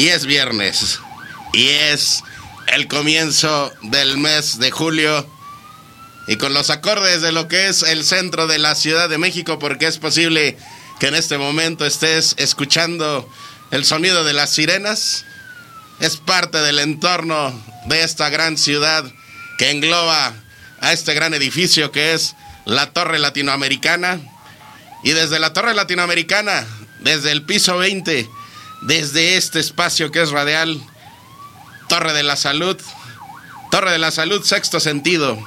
Y es viernes. Y es el comienzo del mes de julio. Y con los acordes de lo que es el centro de la Ciudad de México, porque es posible que en este momento estés escuchando el sonido de las sirenas. Es parte del entorno de esta gran ciudad que engloba a este gran edificio que es la Torre Latinoamericana. Y desde la Torre Latinoamericana desde el piso 20, desde este espacio que es radial, Torre de la Salud, Torre de la Salud, sexto sentido.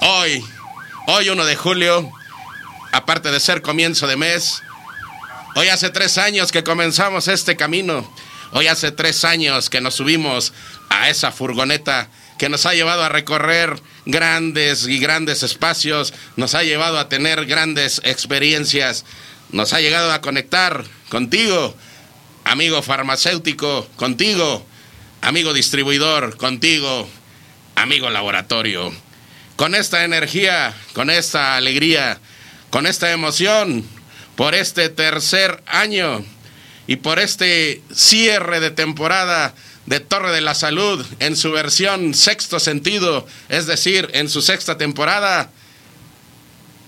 Hoy, hoy 1 de julio, aparte de ser comienzo de mes, hoy hace tres años que comenzamos este camino, hoy hace tres años que nos subimos a esa furgoneta que nos ha llevado a recorrer grandes y grandes espacios, nos ha llevado a tener grandes experiencias, nos ha llegado a conectar contigo, amigo farmacéutico, contigo, amigo distribuidor, contigo, amigo laboratorio. Con esta energía, con esta alegría, con esta emoción, por este tercer año y por este cierre de temporada de Torre de la Salud en su versión sexto sentido, es decir, en su sexta temporada,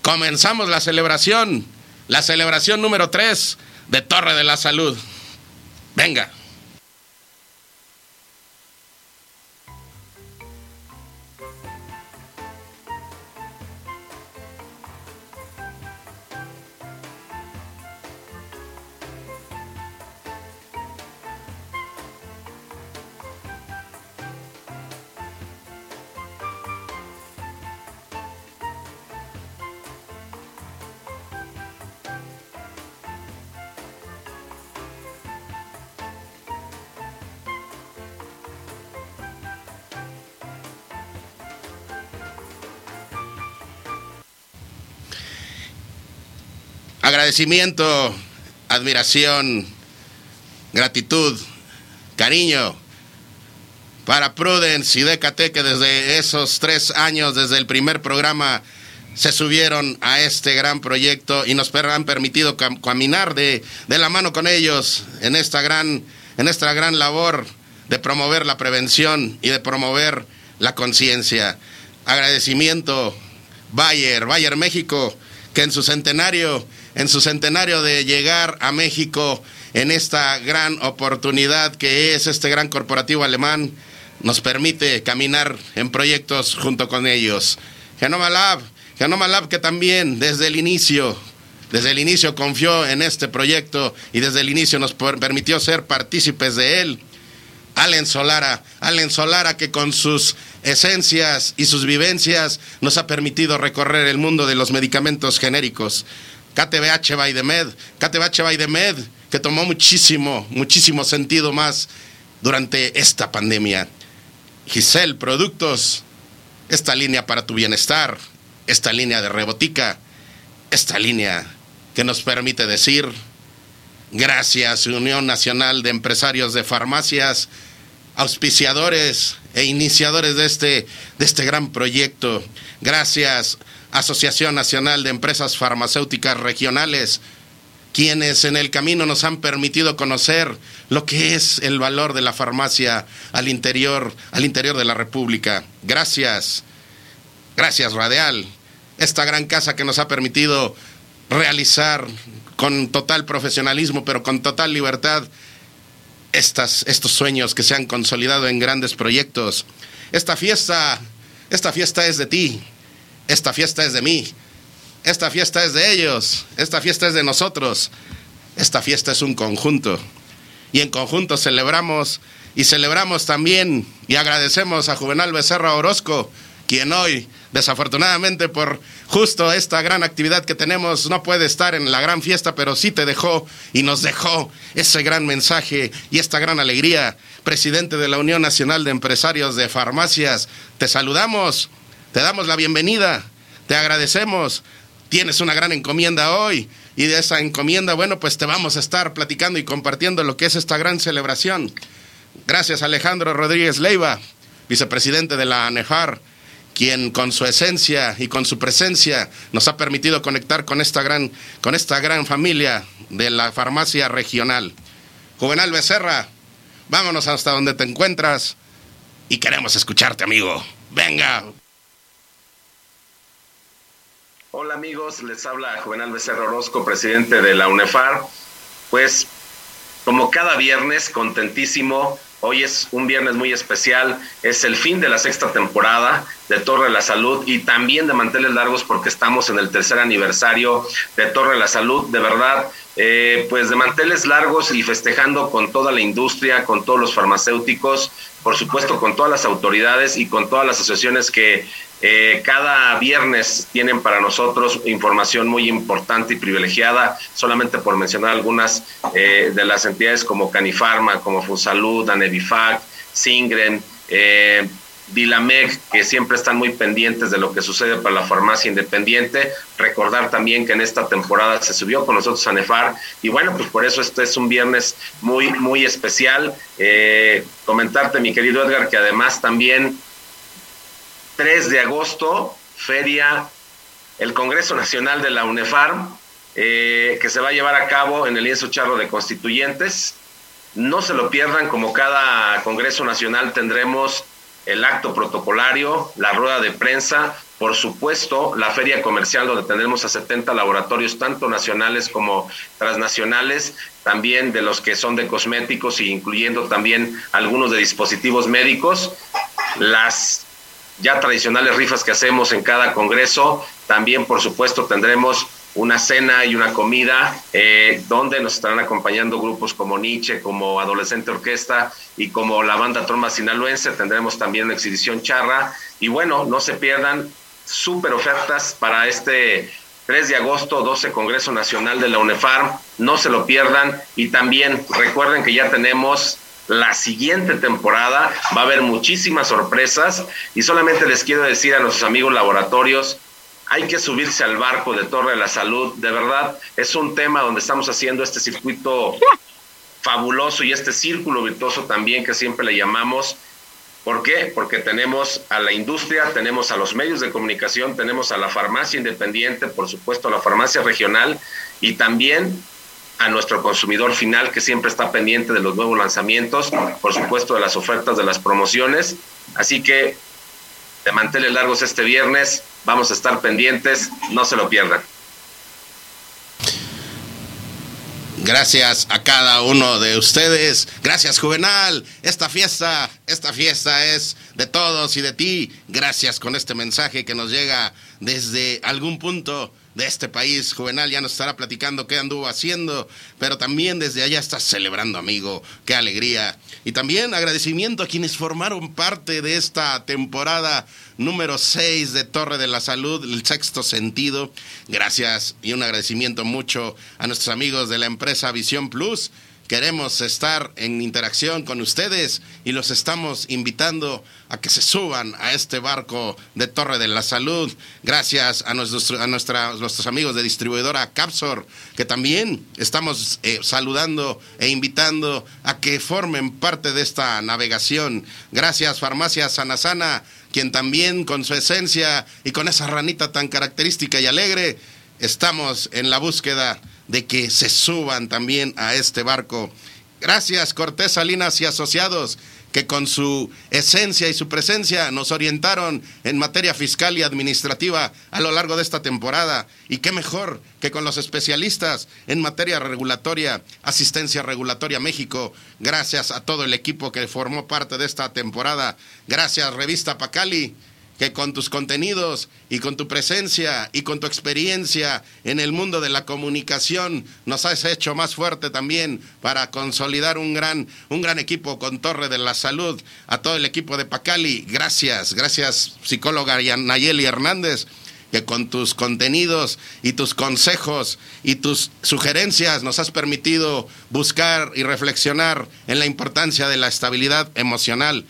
comenzamos la celebración la celebración número 3 de Torre de la Salud. Venga. Agradecimiento, admiración, gratitud, cariño para Prudence y DKT que desde esos tres años, desde el primer programa, se subieron a este gran proyecto y nos han permitido caminar de, de, la mano con ellos en esta gran, en esta gran labor de promover la prevención y de promover la conciencia. Agradecimiento, Bayer, Bayer México, que en su centenario en su centenario de llegar a México en esta gran oportunidad que es este gran corporativo alemán, nos permite caminar en proyectos junto con ellos. Genoma Lab, Genoma Lab que también desde el inicio, desde el inicio confió en este proyecto y desde el inicio nos permitió ser partícipes de él. Allen Solara, Allen Solara que con sus esencias y sus vivencias nos ha permitido recorrer el mundo de los medicamentos genéricos. KTBH by the Med, KTBH by the Med, que tomó muchísimo, muchísimo sentido más durante esta pandemia. Giselle Productos, esta línea para tu bienestar, esta línea de rebotica, esta línea que nos permite decir, gracias Unión Nacional de Empresarios de Farmacias, auspiciadores e iniciadores de este, de este gran proyecto. Gracias Asociación Nacional de Empresas Farmacéuticas Regionales, quienes en el camino nos han permitido conocer lo que es el valor de la farmacia al interior, al interior de la República. Gracias, gracias Radial, esta gran casa que nos ha permitido realizar con total profesionalismo, pero con total libertad, estas, estos sueños que se han consolidado en grandes proyectos. Esta fiesta, esta fiesta es de ti, esta fiesta es de mí. esta fiesta es de ellos, esta fiesta es de nosotros, esta fiesta es un conjunto. Y en conjunto celebramos y celebramos también y agradecemos a Juvenal Becerra Orozco, quien hoy, desafortunadamente por justo esta gran actividad que tenemos, no puede estar en la gran fiesta, pero sí te dejó y nos dejó ese gran mensaje y esta gran alegría. Presidente de la Unión Nacional de Empresarios de Farmacias, te saludamos, te damos la bienvenida, te agradecemos. Tienes una gran encomienda hoy y de esa encomienda, bueno, pues te vamos a estar platicando y compartiendo lo que es esta gran celebración. Gracias Alejandro Rodríguez Leiva, vicepresidente de la ANEJAR, quien con su esencia y con su presencia nos ha permitido conectar con esta gran, con esta gran familia de la farmacia regional. Juvenal Becerra, vámonos hasta donde te encuentras y queremos escucharte, amigo. Venga. Hola amigos, les habla Juvenal Becerra Orozco, presidente de la UNEFAR. Pues como cada viernes, contentísimo. Hoy es un viernes muy especial, es el fin de la sexta temporada de Torre de la Salud y también de Manteles Largos porque estamos en el tercer aniversario de Torre de la Salud. De verdad, eh, pues de Manteles Largos y festejando con toda la industria, con todos los farmacéuticos, por supuesto con todas las autoridades y con todas las asociaciones que eh, cada viernes tienen para nosotros información muy importante y privilegiada, solamente por mencionar algunas eh, de las entidades como Canifarma, como Funsalud, Anevifac, Singren, eh, Dilamec, que siempre están muy pendientes de lo que sucede para la farmacia independiente. Recordar también que en esta temporada se subió con nosotros a Nefar y bueno, pues por eso este es un viernes muy, muy especial. Eh, comentarte, mi querido Edgar, que además también 3 de agosto, feria, el Congreso Nacional de la UNEFARM, eh, que se va a llevar a cabo en el lienzo charro de constituyentes. No se lo pierdan, como cada Congreso Nacional tendremos el acto protocolario, la rueda de prensa, por supuesto, la feria comercial donde tendremos a 70 laboratorios, tanto nacionales como transnacionales, también de los que son de cosméticos, incluyendo también algunos de dispositivos médicos. Las ya tradicionales rifas que hacemos en cada congreso. También, por supuesto, tendremos una cena y una comida eh, donde nos estarán acompañando grupos como Nietzsche, como Adolescente Orquesta y como la banda Tromba Sinaloense. Tendremos también una exhibición charra. Y bueno, no se pierdan súper ofertas para este 3 de agosto, 12 Congreso Nacional de la UNEFARM. No se lo pierdan. Y también recuerden que ya tenemos la siguiente temporada. Va a haber muchísimas sorpresas y solamente les quiero decir a nuestros amigos laboratorios, hay que subirse al barco de Torre de la Salud. De verdad, es un tema donde estamos haciendo este circuito fabuloso y este círculo virtuoso también que siempre le llamamos. ¿Por qué? Porque tenemos a la industria, tenemos a los medios de comunicación, tenemos a la farmacia independiente, por supuesto a la farmacia regional y también a nuestro consumidor final que siempre está pendiente de los nuevos lanzamientos, por supuesto de las ofertas de las promociones. Así que de manteles largos este viernes, vamos a estar pendientes, no se lo pierdan. Gracias a cada uno de ustedes. Gracias, Juvenal. Esta fiesta, esta fiesta es de todos y de ti. Gracias con este mensaje que nos llega desde algún punto de este país. Juvenal ya nos estará platicando qué anduvo haciendo, pero también desde allá está celebrando, amigo. Qué alegría. Y también agradecimiento a quienes formaron parte de esta temporada número 6 de Torre de la Salud, el sexto sentido. Gracias y un agradecimiento mucho a nuestros amigos de la empresa Visión Plus Queremos estar en interacción con ustedes y los estamos invitando a que se suban a este barco de Torre de la Salud. Gracias a nuestros, a nuestros amigos de distribuidora Capsor, que también estamos eh, saludando e invitando a que formen parte de esta navegación. Gracias, Farmacia Sanasana, quien también con su esencia y con esa ranita tan característica y alegre, estamos en la búsqueda de que se suban también a este barco. Gracias, Cortés Salinas y Asociados, que con su esencia y su presencia nos orientaron en materia fiscal y administrativa a lo largo de esta temporada. Y qué mejor que con los especialistas en materia regulatoria, asistencia regulatoria México. Gracias a todo el equipo que formó parte de esta temporada. Gracias, Revista Pacali que con tus contenidos y con tu presencia y con tu experiencia en el mundo de la comunicación nos has hecho más fuerte también para consolidar un gran, un gran equipo con Torre de la Salud. A todo el equipo de Pacali, gracias, gracias psicóloga Nayeli Hernández que con tus contenidos y tus consejos y tus sugerencias nos has permitido buscar y reflexionar en la importancia de la estabilidad emocional.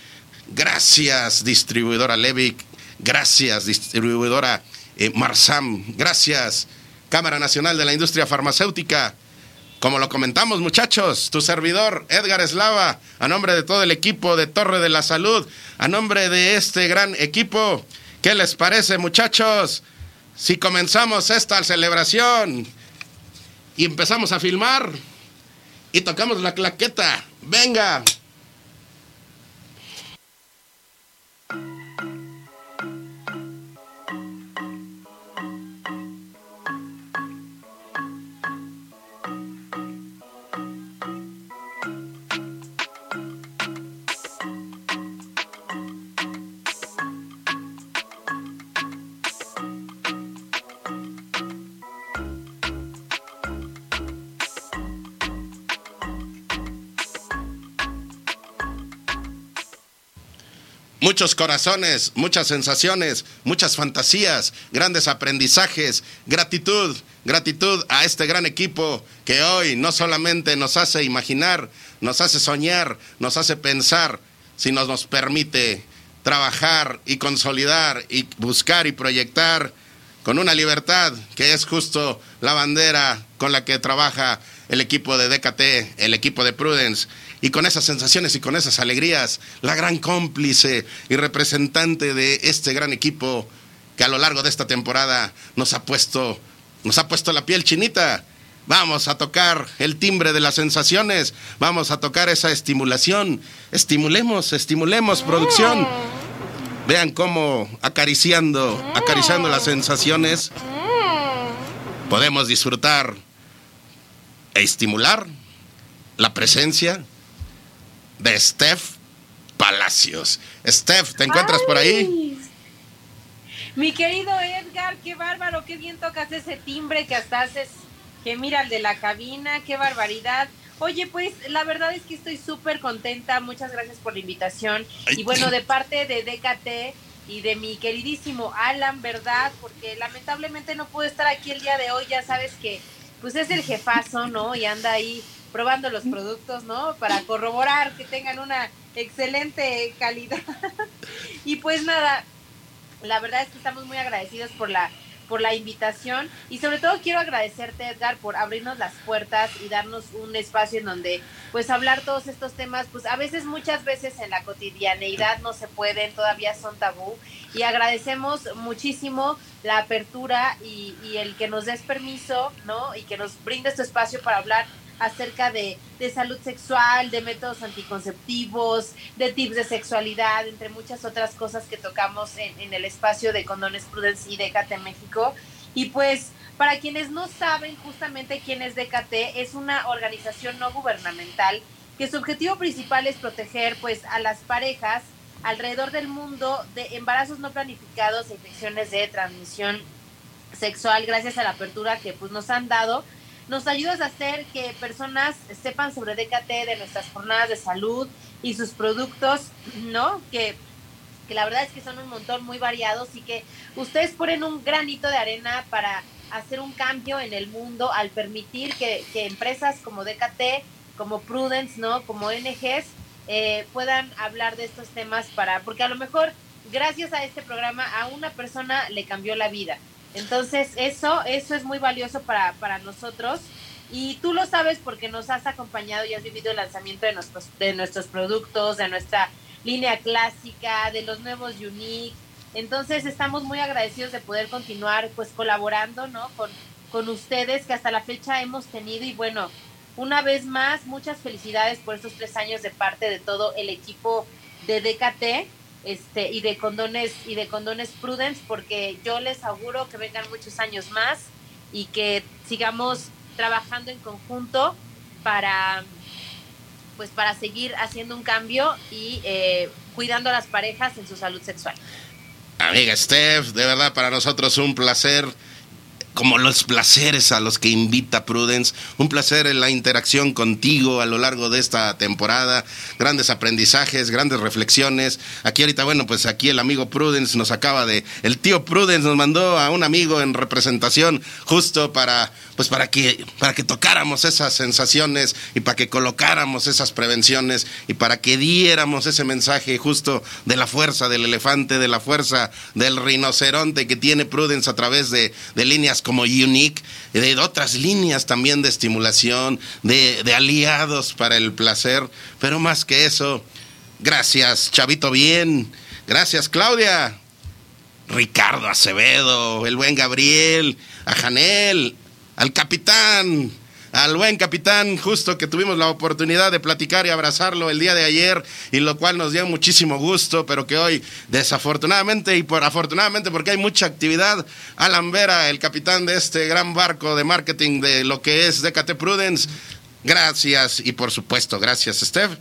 Gracias, distribuidora Levic. Gracias, distribuidora eh, Marsam. Gracias, Cámara Nacional de la Industria Farmacéutica. Como lo comentamos, muchachos, tu servidor, Edgar Eslava, a nombre de todo el equipo de Torre de la Salud, a nombre de este gran equipo, ¿qué les parece, muchachos? Si comenzamos esta celebración y empezamos a filmar y tocamos la claqueta, venga. Muchos corazones, muchas sensaciones, muchas fantasías, grandes aprendizajes, gratitud, gratitud a este gran equipo que hoy no solamente nos hace imaginar, nos hace soñar, nos hace pensar, sino nos permite trabajar y consolidar y buscar y proyectar con una libertad que es justo la bandera con la que trabaja el equipo de DKT, el equipo de Prudence y con esas sensaciones y con esas alegrías, la gran cómplice y representante de este gran equipo que a lo largo de esta temporada nos ha puesto, nos ha puesto la piel chinita. Vamos a tocar el timbre de las sensaciones, vamos a tocar esa estimulación. Estimulemos, estimulemos producción. Vean cómo acariciando, acariciando las sensaciones, podemos disfrutar e estimular la presencia de Steph Palacios. Steph, ¿te encuentras por ahí? Mi querido Edgar, qué bárbaro, qué bien tocas ese timbre que hasta haces, que mira el de la cabina, qué barbaridad. Oye, pues la verdad es que estoy súper contenta, muchas gracias por la invitación. Y bueno, de parte de DKT y de mi queridísimo Alan, ¿verdad? Porque lamentablemente no pude estar aquí el día de hoy, ya sabes que pues es el jefazo, ¿no? Y anda ahí probando los productos, ¿no? Para corroborar que tengan una excelente calidad. y pues nada, la verdad es que estamos muy agradecidos por la por la invitación y sobre todo quiero agradecerte Edgar por abrirnos las puertas y darnos un espacio en donde pues hablar todos estos temas pues a veces muchas veces en la cotidianeidad no se pueden todavía son tabú y agradecemos muchísimo la apertura y, y el que nos des permiso no y que nos brindes tu espacio para hablar acerca de, salud sexual, de métodos anticonceptivos, de tips de sexualidad, entre muchas otras cosas que tocamos en, el espacio de Condones Prudence y Décate México. Y pues, para quienes no saben justamente quién es Décate, es una organización no gubernamental que su objetivo principal es proteger pues a las parejas alrededor del mundo de embarazos no planificados e infecciones de transmisión sexual gracias a la apertura que pues nos han dado nos ayudas a hacer que personas sepan sobre DKT, de nuestras jornadas de salud y sus productos, ¿no? Que, que la verdad es que son un montón muy variados y que ustedes ponen un granito de arena para hacer un cambio en el mundo al permitir que, empresas como DKT, como Prudence, ¿no? Como ONGs, eh, puedan hablar de estos temas para, porque a lo mejor gracias a este programa a una persona le cambió la vida. Entonces, eso, eso es muy valioso para, para nosotros. Y tú lo sabes porque nos has acompañado y has vivido el lanzamiento de nuestros, de nuestros productos, de nuestra línea clásica, de los nuevos Unique. Entonces estamos muy agradecidos de poder continuar pues colaborando ¿no? con, con ustedes que hasta la fecha hemos tenido y bueno, una vez más, muchas felicidades por estos tres años de parte de todo el equipo de DKT este, y de condones y de condones Prudence porque yo les auguro que vengan muchos años más y que sigamos trabajando en conjunto para pues para seguir haciendo un cambio y eh, cuidando a las parejas en su salud sexual. Amiga Steph, de verdad para nosotros un placer como los placeres a los que invita Prudence. Un placer en la interacción contigo a lo largo de esta temporada. Grandes aprendizajes, grandes reflexiones. Aquí ahorita, bueno, pues aquí el amigo Prudence nos acaba de... El tío Prudence nos mandó a un amigo en representación justo para pues para que, para que tocáramos esas sensaciones y para que colocáramos esas prevenciones y para que diéramos ese mensaje justo de la fuerza del elefante, de la fuerza del rinoceronte que tiene Prudence a través de, líneas como Unique, de otras líneas también de estimulación, de, aliados para el placer, pero más que eso, gracias Chavito Bien, gracias Claudia. Ricardo Acevedo, el buen Gabriel, a Janel, al capitán, al buen capitán, justo que tuvimos la oportunidad de platicar y abrazarlo el día de ayer, y lo cual nos dio muchísimo gusto, pero que hoy, desafortunadamente y por afortunadamente, porque hay mucha actividad, Alan Vera, el capitán de este gran barco de marketing de lo que es DKT Prudence, gracias, y por supuesto, gracias, Steph,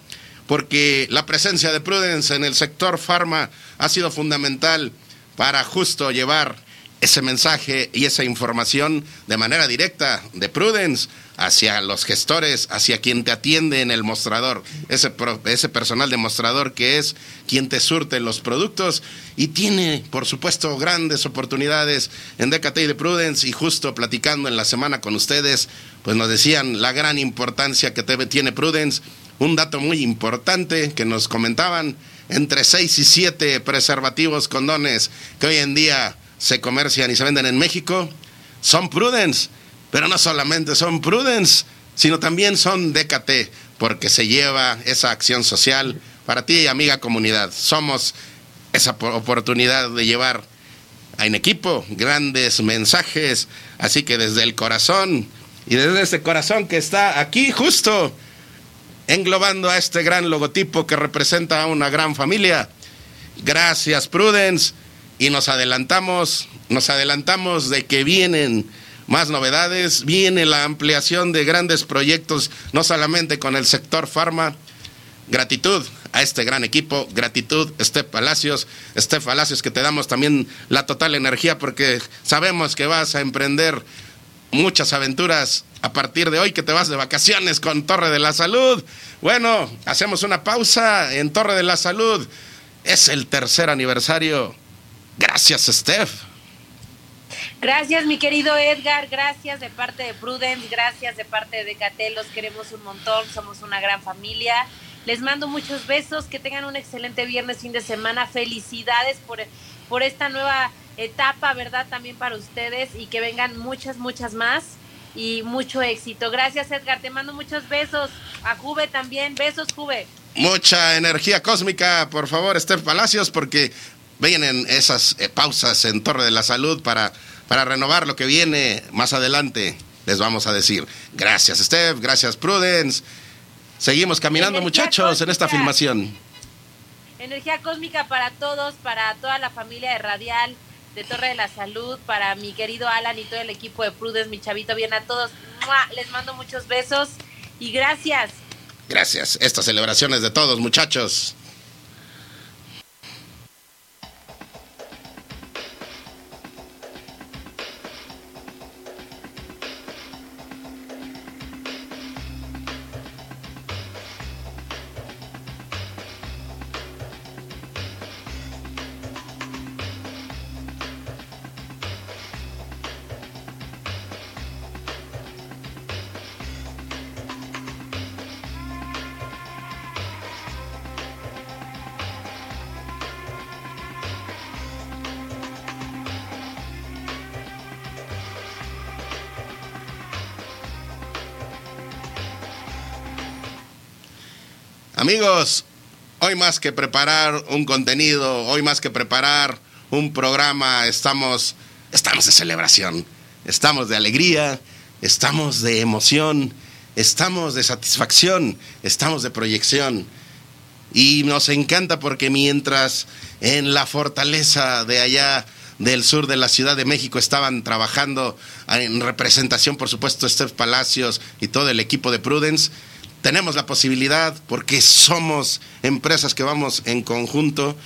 porque la presencia de Prudence en el sector farma ha sido fundamental para justo llevar ese mensaje y esa información de manera directa de Prudence hacia los gestores, hacia quien te atiende en el mostrador, ese, ese personal de mostrador que es quien te surte los productos y tiene, por supuesto, grandes oportunidades en y de Prudence y justo platicando en la semana con ustedes, pues nos decían la gran importancia que tiene Prudence, un dato muy importante que nos comentaban, entre 6 y 7 preservativos condones que hoy en día se comercian y se venden en México son Prudence, pero no solamente son Prudence, sino también son DKT, porque se lleva esa acción social para ti, amiga comunidad. Somos esa oportunidad de llevar en equipo grandes mensajes, así que desde el corazón y desde ese corazón que está aquí justo englobando a este gran logotipo que representa a una gran familia. Gracias Prudence y nos adelantamos, nos adelantamos de que vienen más novedades, viene la ampliación de grandes proyectos, no solamente con el sector farma. Gratitud a este gran equipo, gratitud, Steph Palacios, Steph Palacios, que te damos también la total energía porque sabemos que vas a emprender muchas aventuras a partir de hoy que te vas de vacaciones con Torre de la Salud. Bueno, hacemos una pausa en Torre de la Salud. Es el tercer aniversario Gracias, Steph. Gracias, mi querido Edgar. Gracias de parte de Prudence. Gracias de parte de Decatel. Los queremos un montón. Somos una gran familia. Les mando muchos besos. Que tengan un excelente viernes, fin de semana. Felicidades por, por esta nueva etapa, ¿verdad? También para ustedes. Y que vengan muchas, muchas más. Y mucho éxito. Gracias, Edgar. Te mando muchos besos. A Juve también. Besos, Juve. Mucha energía cósmica, por favor, Steph Palacios, porque vienen esas eh, pausas en Torre de la Salud para, para renovar lo que viene más adelante. Les vamos a decir gracias Steph, gracias Prudence. Seguimos caminando muchachos en esta filmación. Energía cósmica para todos, para toda la familia de Radial, de Torre de la Salud, para mi querido Alan y todo el equipo de Prudence, mi chavito, bien a todos. Les mando muchos besos y gracias. Gracias. Estas celebraciones de todos, muchachos. Amigos, hoy más que preparar un contenido, hoy más que preparar un programa, estamos, estamos de celebración, estamos de alegría, estamos de emoción, estamos de satisfacción, estamos de proyección. Y nos encanta porque mientras en la fortaleza de allá del sur de la Ciudad de México estaban trabajando en representación, por supuesto, Steph Palacios y todo el equipo de Prudence, tenemos la posibilidad, porque somos empresas que vamos en conjunto,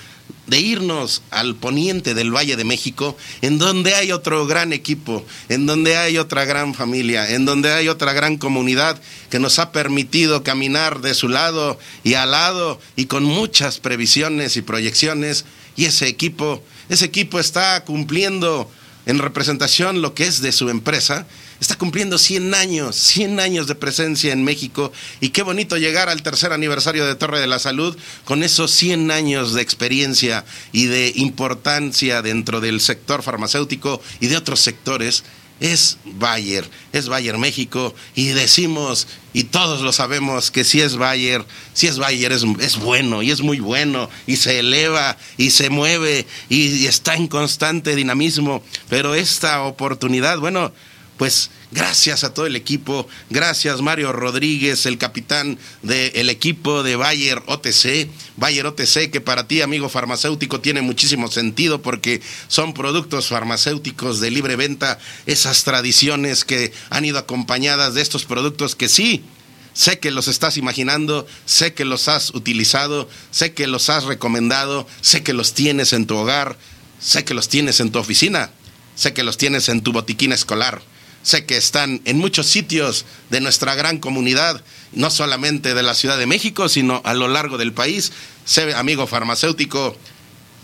de irnos al poniente del Valle de México, en donde hay otro gran equipo, en donde hay otra gran familia, en donde hay otra gran comunidad que nos ha permitido caminar de su lado y al lado y con muchas previsiones y proyecciones. Y ese equipo, ese equipo está cumpliendo en representación lo que es de su empresa está cumpliendo 100 años, 100 años de presencia en México. Y qué bonito llegar al tercer aniversario de Torre de la Salud con esos 100 años de experiencia y de importancia dentro del sector farmacéutico y de otros sectores. Es Bayer, es Bayer México. Y decimos, y todos lo sabemos, que si es Bayer, si es Bayer es, es bueno y es muy bueno y se eleva y se mueve y está en constante dinamismo, pero esta oportunidad, bueno, pues gracias a todo el equipo, gracias Mario Rodríguez, el capitán del equipo de Bayer OTC, Bayer OTC que para ti amigo farmacéutico tiene muchísimo sentido porque son productos farmacéuticos de libre venta, esas tradiciones que han ido acompañadas de estos productos que sí, Sé que los estás imaginando, sé que los has utilizado, sé que los has recomendado, sé que los tienes en tu hogar, sé que los tienes en tu oficina, sé que los tienes en tu botiquín escolar. Sé que están en muchos sitios de nuestra gran comunidad, no solamente de la Ciudad de México, sino a lo largo del país. Sé, amigo farmacéutico,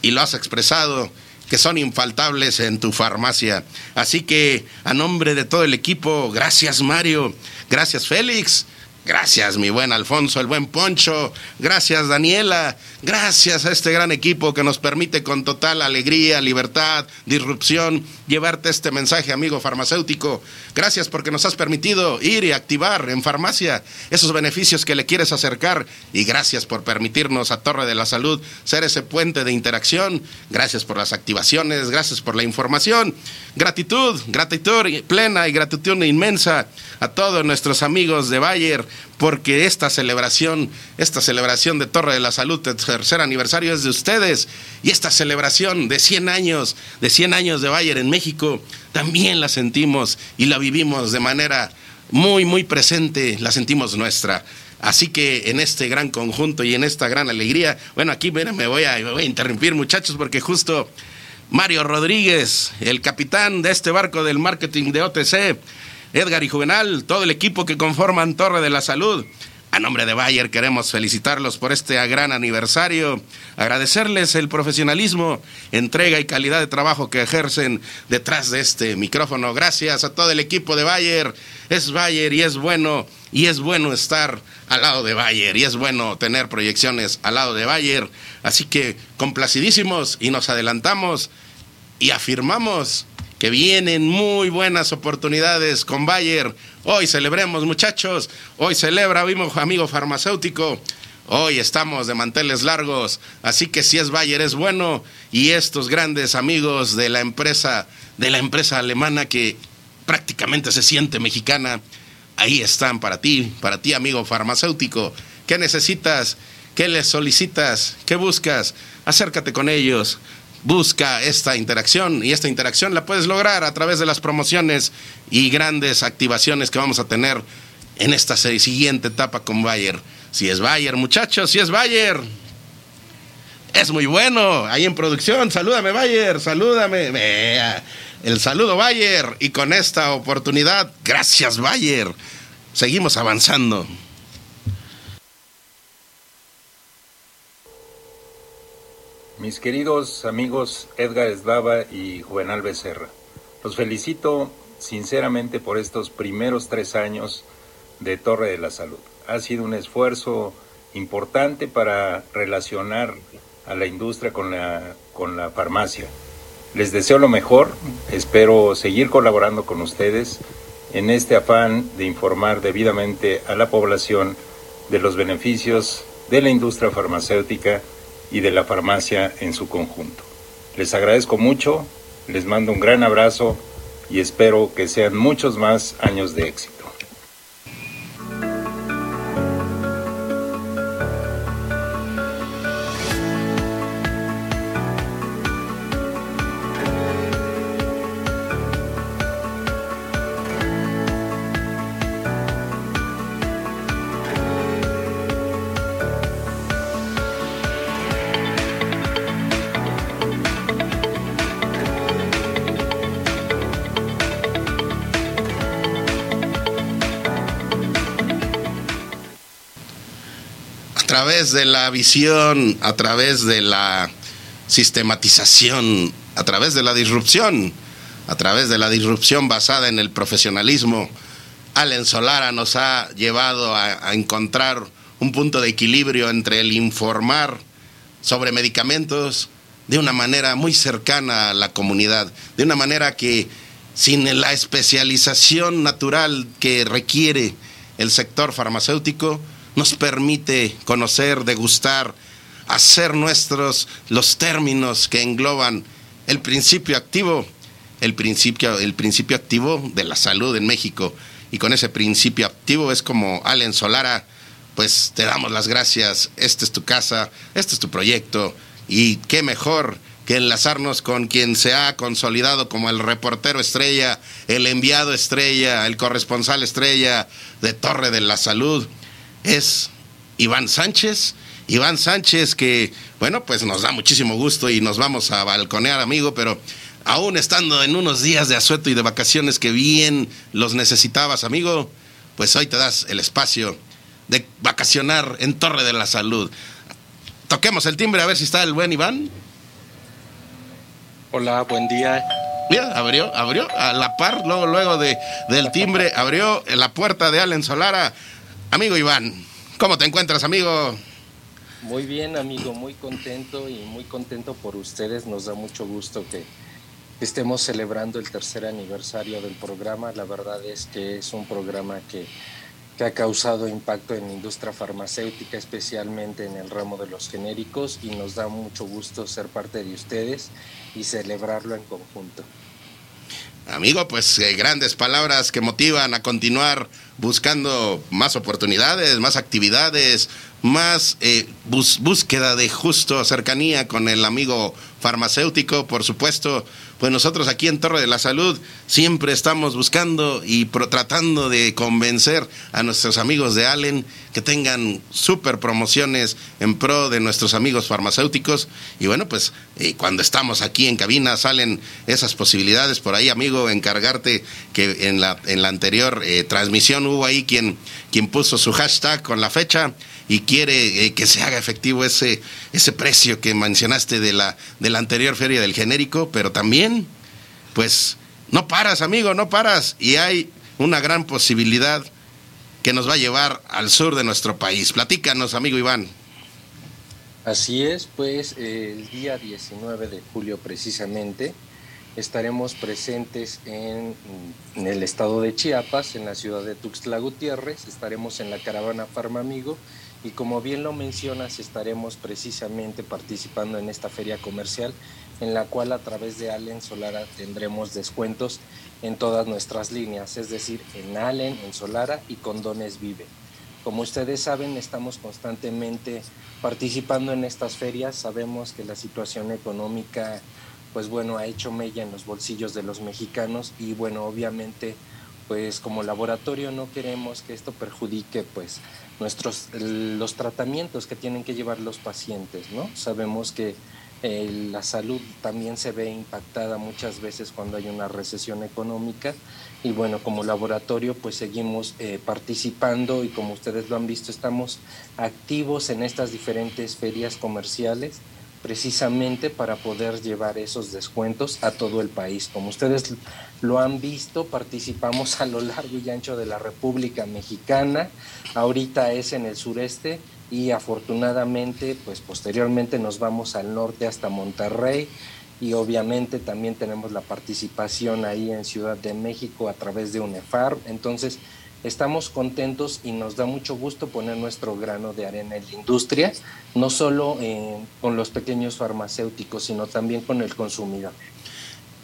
y lo has expresado, que son infaltables en tu farmacia. Así que, a nombre de todo el equipo, gracias Mario, gracias Félix, Gracias, mi buen Alfonso, el buen Poncho. Gracias, Daniela. Gracias a este gran equipo que nos permite con total alegría, libertad, disrupción llevarte este mensaje, amigo farmacéutico. Gracias porque nos has permitido ir y activar en farmacia esos beneficios que le quieres acercar. Y gracias por permitirnos a Torre de la Salud ser ese puente de interacción. Gracias por las activaciones, gracias por la información. Gratitud, gratitud plena y gratitud inmensa a todos nuestros amigos de Bayer porque esta celebración, esta celebración de Torre de la Salud, tercer aniversario es de ustedes, y esta celebración de 100 años, de 100 años de Bayer en México, también la sentimos y la vivimos de manera muy, muy presente, la sentimos nuestra. Así que en este gran conjunto y en esta gran alegría, bueno, aquí a, me voy a interrumpir muchachos porque justo Mario Rodríguez, el capitán de este barco del marketing de OTC, Edgar y Juvenal, todo el equipo que conforman Torre de la Salud. A nombre de Bayer queremos felicitarlos por este gran aniversario, agradecerles el profesionalismo, entrega y calidad de trabajo que ejercen detrás de este micrófono. Gracias a todo el equipo de Bayer. Es Bayer y es bueno, y es bueno estar al lado de Bayer, y es bueno tener proyecciones al lado de Bayer. Así que complacidísimos y nos adelantamos y afirmamos que vienen muy buenas oportunidades con Bayer. Hoy celebremos, muchachos. Hoy celebra, vimos amigo farmacéutico. Hoy estamos de manteles largos, así que si es Bayer es bueno y estos grandes amigos de la empresa de la empresa alemana que prácticamente se siente mexicana, ahí están para ti, para ti amigo farmacéutico. ¿Qué necesitas? ¿Qué les solicitas? ¿Qué buscas? Acércate con ellos busca esta interacción y esta interacción la puedes lograr a través de las promociones y grandes activaciones que vamos a tener en esta siguiente etapa con Bayer. Si es Bayer, muchachos, si es Bayer. Es muy bueno, ahí en producción. Salúdame, Bayer, salúdame. El saludo, Bayer. Y con esta oportunidad, gracias, Bayer. Seguimos avanzando. Mis queridos amigos Edgar Eslava y Juvenal Becerra, los felicito sinceramente por estos primeros tres años de Torre de la Salud. Ha sido un esfuerzo importante para relacionar a la industria con la, con la farmacia. Les deseo lo mejor, espero seguir colaborando con ustedes en este afán de informar debidamente a la población de los beneficios de la industria farmacéutica y de la farmacia en su conjunto. Les agradezco mucho, les mando un gran abrazo y espero que sean muchos más años de éxito. De la visión, a través de la sistematización, a través de la disrupción, a través de la disrupción basada en el profesionalismo, Allen Solara nos ha llevado a encontrar un punto de equilibrio entre el informar sobre medicamentos de una manera muy cercana a la comunidad, de una manera que sin la especialización natural que requiere el sector farmacéutico, nos permite conocer, degustar, hacer nuestros los términos que engloban el principio activo, el principio, el principio activo de la salud en México. Y con ese principio activo es como Allen Solara, pues te damos las gracias, esta es tu casa, este es tu proyecto, y qué mejor que enlazarnos con quien se ha consolidado como el reportero estrella, el enviado estrella, el corresponsal estrella de Torre de la Salud, es Iván Sánchez. Iván Sánchez que, bueno, pues nos da muchísimo gusto y nos vamos a balconear, amigo, pero aún estando en unos días de asueto y de vacaciones que bien los necesitabas, amigo, pues hoy te das el espacio de vacacionar en Torre de la Salud. Toquemos el timbre a ver si está el buen Iván. Hola, buen día. Mira, abrió, abrió a la par, luego, luego de, del timbre, abrió la puerta de Allen Solara. Amigo Iván, ¿cómo te encuentras, amigo? Muy bien, amigo, muy contento y muy contento por ustedes. Nos da mucho gusto que estemos celebrando el tercer aniversario del programa. La verdad es que es un programa que que ha causado impacto en la industria farmacéutica, especialmente en el ramo de los genéricos, y nos da mucho gusto ser parte de ustedes y celebrarlo en conjunto. Amigo, pues eh, grandes palabras que motivan a continuar buscando más oportunidades, más actividades, más eh, búsqueda de justo cercanía con el amigo farmacéutico, por supuesto, pues nosotros aquí en Torre de la Salud siempre estamos buscando y tratando de convencer a nuestros amigos de Allen que tengan super promociones en pro de nuestros amigos farmacéuticos. Y bueno, pues eh, cuando estamos aquí en cabina salen esas posibilidades. Por ahí, amigo, encargarte que en la, en la anterior eh, transmisión hubo ahí quien, quien puso su hashtag con la fecha y quiere eh, que se haga efectivo ese, ese precio que mencionaste de la, de la anterior feria del genérico, pero también, pues, no paras, amigo, no paras. Y hay una gran posibilidad que nos va a llevar al sur de nuestro país. Platícanos, amigo Iván. Así es, pues el día 19 de julio precisamente estaremos presentes en, el estado de Chiapas, en la ciudad de Tuxtla Gutiérrez, estaremos en la caravana Farma Amigo y como bien lo mencionas, estaremos precisamente participando en esta feria comercial en la cual a través de Allen Solara tendremos descuentos en todas nuestras líneas, es decir, en Allen, en Solara y Condones Vive. Como ustedes saben, estamos constantemente participando en estas ferias, sabemos que la situación económica pues bueno, ha hecho mella en los bolsillos de los mexicanos y bueno, obviamente pues como laboratorio no queremos que esto perjudique pues nuestros los tratamientos que tienen que llevar los pacientes, ¿no? Sabemos que eh, la salud también se ve impactada muchas veces cuando hay una recesión económica y bueno, como laboratorio pues seguimos eh, participando y como ustedes lo han visto estamos activos en estas diferentes ferias comerciales precisamente para poder llevar esos descuentos a todo el país. Como ustedes lo han visto, participamos a lo largo y ancho de la República Mexicana, ahorita es en el sureste y afortunadamente, pues posteriormente nos vamos al norte hasta Monterrey y obviamente también tenemos la participación ahí en Ciudad de México a través de UNEFAR. Entonces, estamos contentos y nos da mucho gusto poner nuestro grano de arena en la industria, no solo con los pequeños farmacéuticos, sino también con el consumidor.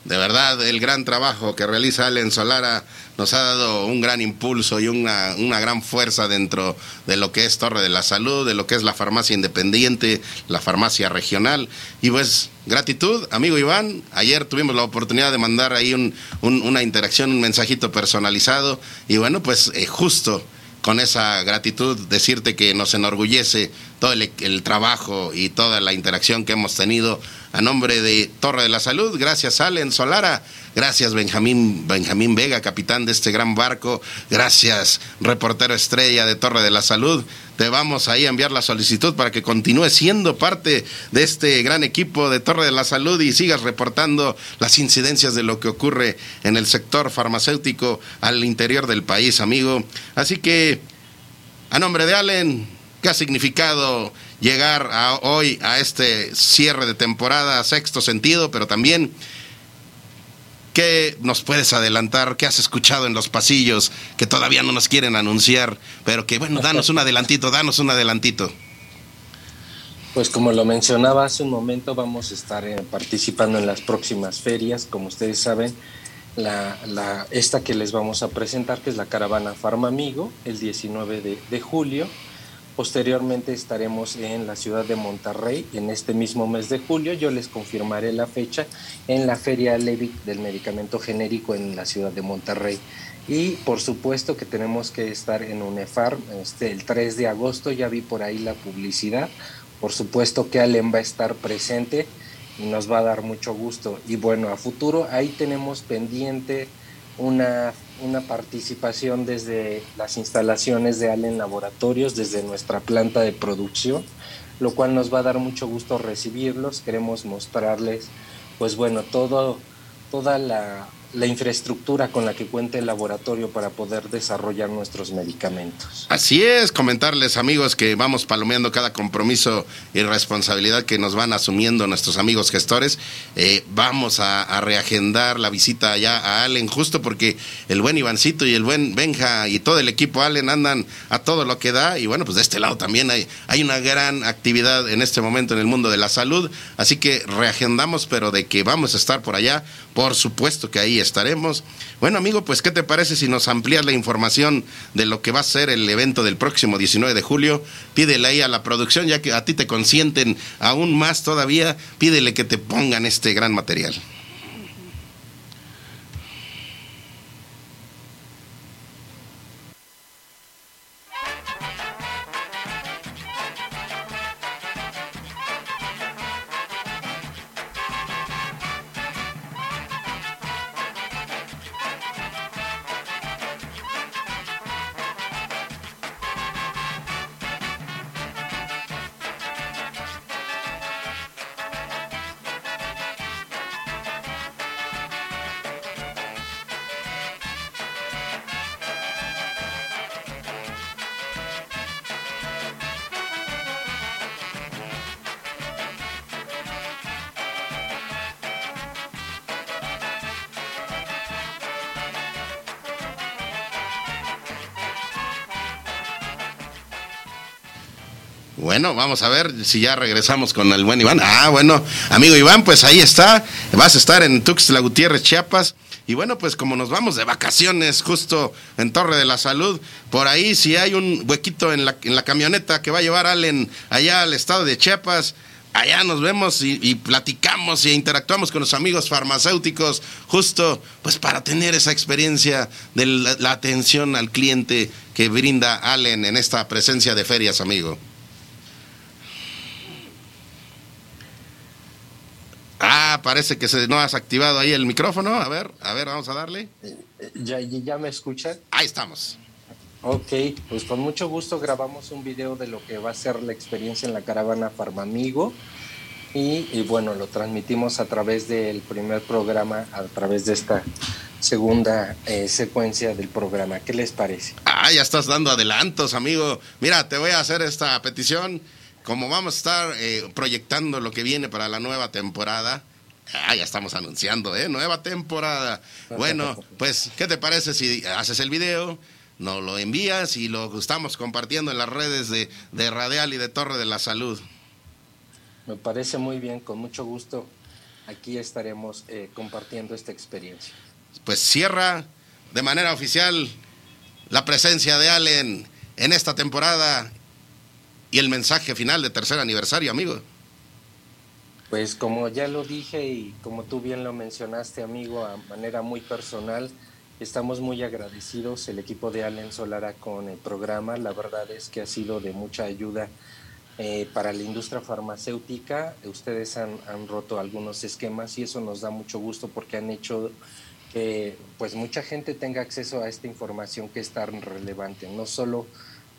De verdad, el gran trabajo que realiza Allen Solara nos ha dado un gran impulso y una, una, gran fuerza dentro de lo que es Torre de la Salud, de lo que es la farmacia independiente, la farmacia regional. Y pues, gratitud, amigo Iván. Ayer tuvimos la oportunidad de mandar ahí un, un, una interacción, un mensajito personalizado. Y bueno, pues eh, justo con esa gratitud decirte que nos enorgullece todo el, el trabajo y toda la interacción que hemos tenido a nombre de Torre de la Salud. Gracias, Allen Solara. Gracias, Benjamín, Benjamín Vega, capitán de este gran barco. Gracias, reportero estrella de Torre de la Salud. Te vamos ahí a enviar la solicitud para que continúes siendo parte de este gran equipo de Torre de la Salud y sigas reportando las incidencias de lo que ocurre en el sector farmacéutico al interior del país, amigo. Así que, a nombre de Allen, ¿qué ha significado llegar a hoy a este cierre de temporada, sexto sentido, pero también ¿Qué nos puedes adelantar? ¿Qué has escuchado en los pasillos que todavía no nos quieren anunciar? Pero que, bueno, danos un adelantito, danos un adelantito. Pues como lo mencionaba hace un momento, vamos a estar eh, participando en las próximas ferias. Como ustedes saben, la, esta que les vamos a presentar, que es la caravana Farma Amigo, el 19 de, de julio. Posteriormente estaremos en la ciudad de Monterrey en este mismo mes de julio. Yo les confirmaré la fecha en la Feria Levic del medicamento genérico en la ciudad de Monterrey. Y por supuesto que tenemos que estar en UNEFAR este, el 3 de agosto. Ya vi por ahí la publicidad. Por supuesto que Allen va a estar presente y nos va a dar mucho gusto. Y bueno, a futuro ahí tenemos pendiente una, una participación desde las instalaciones de Allen Laboratorios, desde nuestra planta de producción, lo cual nos va a dar mucho gusto recibirlos. Queremos mostrarles, pues bueno, todo, toda la, la infraestructura con la que cuenta el laboratorio para poder desarrollar nuestros medicamentos. Así es, comentarles amigos que vamos palomeando cada compromiso y responsabilidad que nos van asumiendo nuestros amigos gestores. Eh, vamos a, a, reagendar la visita allá a Allen, justo porque el buen Ivancito y el buen Benja y todo el equipo Allen andan a todo lo que da. Y bueno, pues de este lado también hay, hay una gran actividad en este momento en el mundo de la salud. Así que reagendamos, pero de que vamos a estar por allá, por supuesto que ahí estaremos. Bueno, amigo, pues ¿qué te parece si nos amplías la información de lo que va a ser el evento del próximo 19 de julio? Pídele ahí a la producción, ya que a ti te consienten aún más todavía, pídele que te pongan este gran material. Vamos a ver si ya regresamos con el buen Iván. Ah, bueno, amigo Iván, pues ahí está. Vas a estar en Tuxtla Gutiérrez, Chiapas. Y bueno, pues como nos vamos de vacaciones justo en Torre de la Salud, por ahí si hay un huequito en la, en la camioneta que va a llevar Allen allá al estado de Chiapas, allá nos vemos y, platicamos y interactuamos con los amigos farmacéuticos, justo pues para tener esa experiencia de la atención al cliente que brinda Allen en esta presencia de ferias, amigo. Ah, parece que se, no has activado ahí el micrófono. A ver, a ver, vamos a darle. ¿Ya, ya me escuchan? Ahí estamos. Ok, pues con mucho gusto grabamos un video de lo que va a ser la experiencia en la caravana Farmamigo. Y, y bueno, lo transmitimos a través del primer programa, a través de esta segunda eh, secuencia del programa. ¿Qué les parece? Ah, ya estás dando adelantos, amigo. Mira, te voy a hacer esta petición como vamos a estar eh, proyectando lo que viene para la nueva temporada, ah, ya estamos anunciando, ¿eh? Nueva temporada. Bueno, pues, ¿qué te parece si haces el video? Nos lo envías y lo estamos compartiendo en las redes de, de Radial y de Torre de la Salud. Me parece muy bien, con mucho gusto. Aquí estaremos eh, compartiendo esta experiencia. Pues cierra de manera oficial la presencia de Allen en esta temporada y el mensaje final de tercer aniversario, amigo. Pues como ya lo dije y como tú bien lo mencionaste, amigo, a manera muy personal, estamos muy agradecidos el equipo de Allen Solara con el programa. La verdad es que ha sido de mucha ayuda eh, para la industria farmacéutica. Ustedes han, han, roto algunos esquemas y eso nos da mucho gusto porque han hecho que pues mucha gente tenga acceso a esta información que es tan relevante, no solo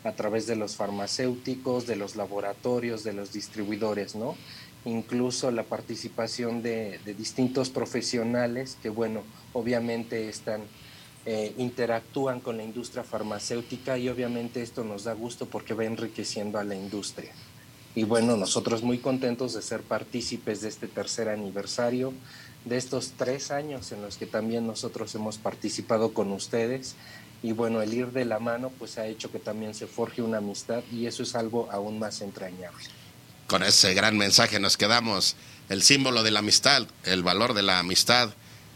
a través de los farmacéuticos, de los laboratorios, de los distribuidores, ¿no? Incluso la participación de, distintos profesionales que, bueno, obviamente están eh, interactúan con la industria farmacéutica y obviamente esto nos da gusto porque va enriqueciendo a la industria. Y bueno, nosotros muy contentos de ser partícipes de este tercer aniversario, de estos tres años en los que también nosotros hemos participado con ustedes. Y bueno, el ir de la mano pues ha hecho que también se forje una amistad y eso es algo aún más entrañable. Con ese gran mensaje nos quedamos, el símbolo de la amistad, el valor de la amistad.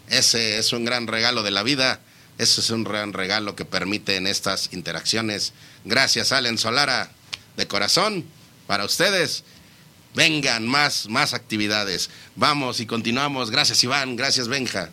Ese es un gran regalo de la vida eso es un gran regalo que permiten estas interacciones. Gracias, Allen Solara, de corazón, para ustedes. Vengan más, más actividades. Vamos y continuamos. Gracias, Iván. Gracias, Benja.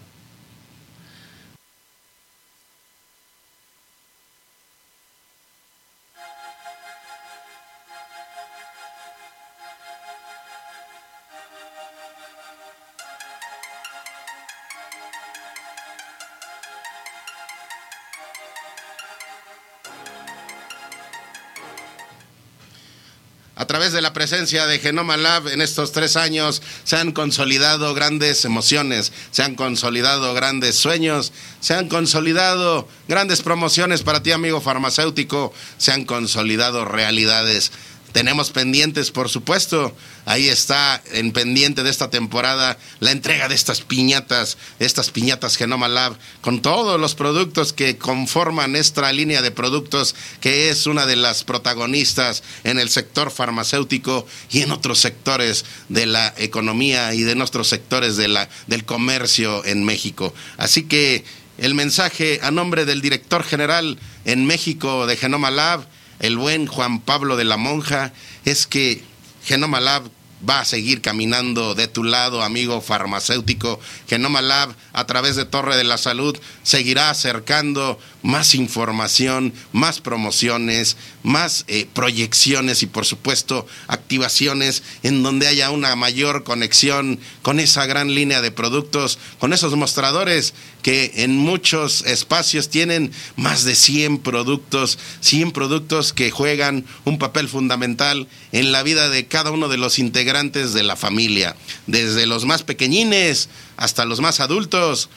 A través de la presencia de Genoma Lab en estos tres años se han consolidado grandes emociones, se han consolidado grandes sueños, se han consolidado grandes promociones para ti, amigo farmacéutico, se han consolidado realidades tenemos pendientes, por supuesto. Ahí está en pendiente de esta temporada la entrega de estas piñatas, estas piñatas Genoma Lab, con todos los productos que conforman esta línea de productos que es una de las protagonistas en el sector farmacéutico y en otros sectores de la economía y de nuestros sectores de del comercio en México. Así que el mensaje a nombre del director general en México de Genoma Lab, el buen Juan Pablo de la Monja, es que Genoma Lab va a seguir caminando de tu lado, amigo farmacéutico. Genoma Lab, a través de Torre de la Salud, seguirá acercando más información, más promociones, más eh, proyecciones y, por supuesto, activaciones en donde haya una mayor conexión con esa gran línea de productos, con esos mostradores que en muchos espacios tienen más de 100 productos, 100 productos que juegan un papel fundamental en la vida de cada uno de los integrantes de la familia, desde los más pequeñines hasta los más adultos.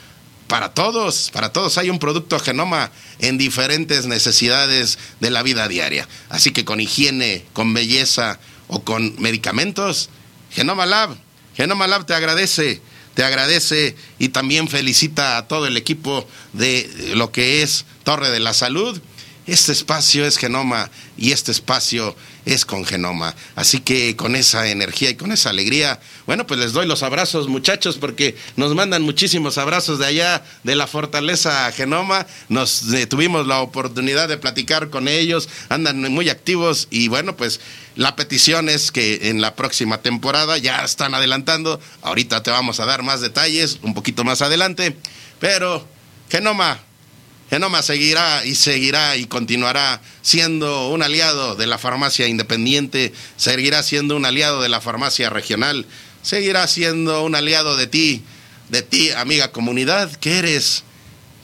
Para todos, para todos hay un producto genoma en diferentes necesidades de la vida diaria. Así que con higiene, con belleza o con medicamentos, Genoma Lab, Genoma Lab te agradece te agradece y también felicita a todo el equipo de lo que es Torre de la Salud. Este espacio es Genoma y este espacio es con Genoma. Así que con esa energía y con esa alegría, bueno, pues les doy los abrazos muchachos porque nos mandan muchísimos abrazos de allá de la fortaleza Genoma. Nos eh, tuvimos la oportunidad de platicar con ellos, andan muy activos y bueno, pues la petición es que en la próxima temporada ya están adelantando. Ahorita te vamos a dar más detalles un poquito más adelante, pero Genoma Genoma seguirá y seguirá y continuará siendo un aliado de la farmacia independiente, seguirá siendo un aliado de la farmacia regional, seguirá siendo un aliado de ti, de ti, amiga comunidad, que eres,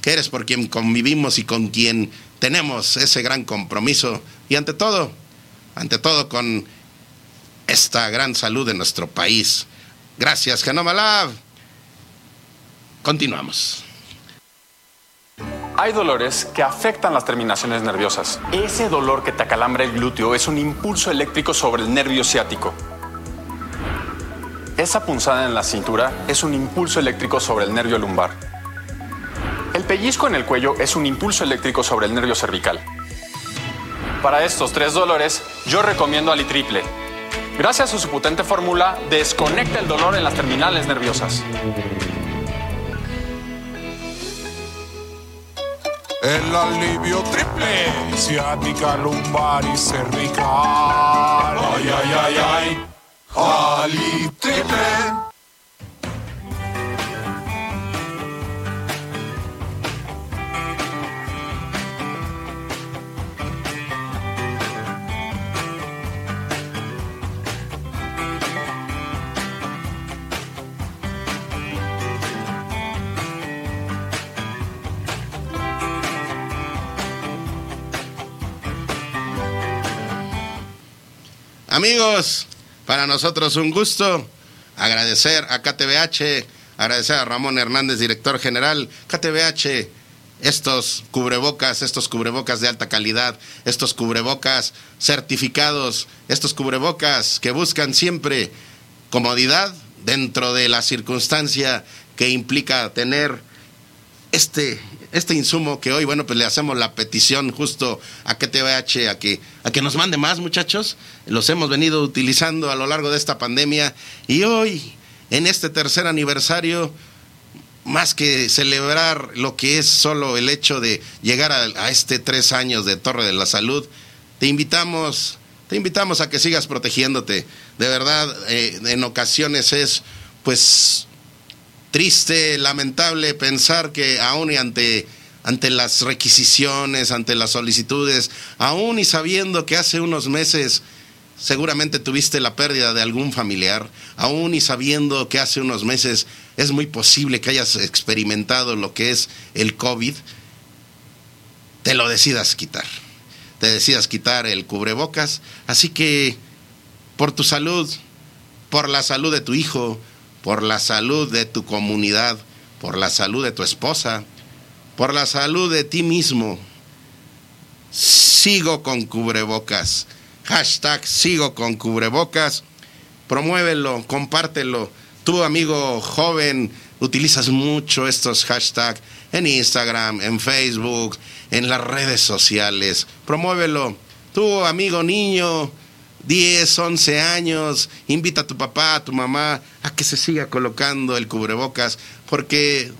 que eres por quien convivimos y con quien tenemos ese gran compromiso y ante todo, ante todo con esta gran salud de nuestro país. Gracias, Genoma Lab. Continuamos. Hay dolores que afectan las terminaciones nerviosas. Ese dolor que te acalambra el glúteo es un impulso eléctrico sobre el nervio ciático. Esa punzada en la cintura es un impulso eléctrico sobre el nervio lumbar. El pellizco en el cuello es un impulso eléctrico sobre el nervio cervical. Para estos tres dolores, yo recomiendo Alitriple. Gracias a su potente fórmula, desconecta el dolor en las terminales nerviosas. El alivio triple, ciática, lumbar y cervical. Ay, ay, ay, ay. Ali triple. Amigos, para nosotros un gusto agradecer a KTBH, agradecer a Ramón Hernández, director general. KTBH, estos cubrebocas, estos cubrebocas de alta calidad, estos cubrebocas certificados, estos cubrebocas que buscan siempre comodidad dentro de la circunstancia que implica tener este, este insumo que hoy, bueno, pues le hacemos la petición justo a KTBH a que, a que nos mande más, muchachos. Los hemos venido utilizando a lo largo de esta pandemia y hoy, en este tercer aniversario, más que celebrar lo que es solo el hecho de llegar a, este tres años de Torre de la Salud, te invitamos, te invitamos a que sigas protegiéndote. De verdad, eh, en ocasiones es, pues, triste, lamentable pensar que aún y ante, ante las requisiciones, ante las solicitudes, aún y sabiendo que hace unos meses seguramente tuviste la pérdida de algún familiar, aún y sabiendo que hace unos meses es muy posible que hayas experimentado lo que es el COVID, te lo decidas quitar. Te decidas quitar el cubrebocas. Así que, por tu salud, por la salud de tu hijo, por la salud de tu comunidad, por la salud de tu esposa, por la salud de ti mismo, sigo con cubrebocas. Hashtag sigo con cubrebocas. Promuévelo, compártelo Tú, amigo joven, utilizas mucho estos hashtags en Instagram, en Facebook, en las redes sociales. Promuévelo. Tú, amigo niño, 10, 11 años, invita a tu papá, a tu mamá a que se siga colocando el cubrebocas, porque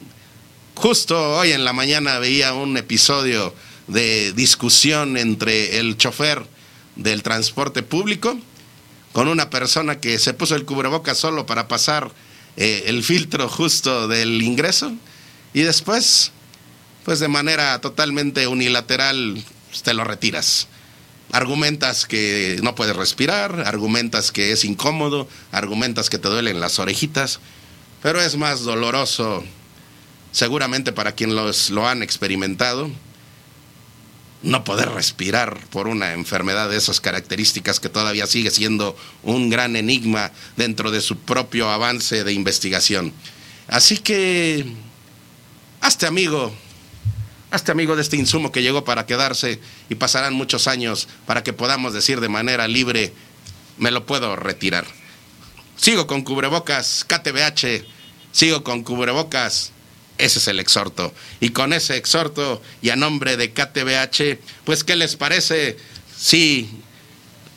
justo hoy en la mañana veía un episodio de discusión entre el chofer del transporte público con una persona que se puso el cubrebocas solo para pasar eh, el filtro justo del ingreso y después, pues de manera totalmente unilateral, te lo retiras. Argumentas que no puedes respirar, argumentas que es incómodo, argumentas que te duelen las orejitas, pero es más doloroso, seguramente para quien los, lo han experimentado, no poder respirar por una enfermedad de esas características que todavía sigue siendo un gran enigma dentro de su propio avance de investigación. Así que, hazte amigo, hazte amigo de este insumo que llegó para quedarse y pasarán muchos años para que podamos decir de manera libre, me lo puedo retirar. Sigo con cubrebocas, KTBH, sigo con cubrebocas, ese es el exhorto. Y con ese exhorto y a nombre de KTBH, pues ¿qué les parece si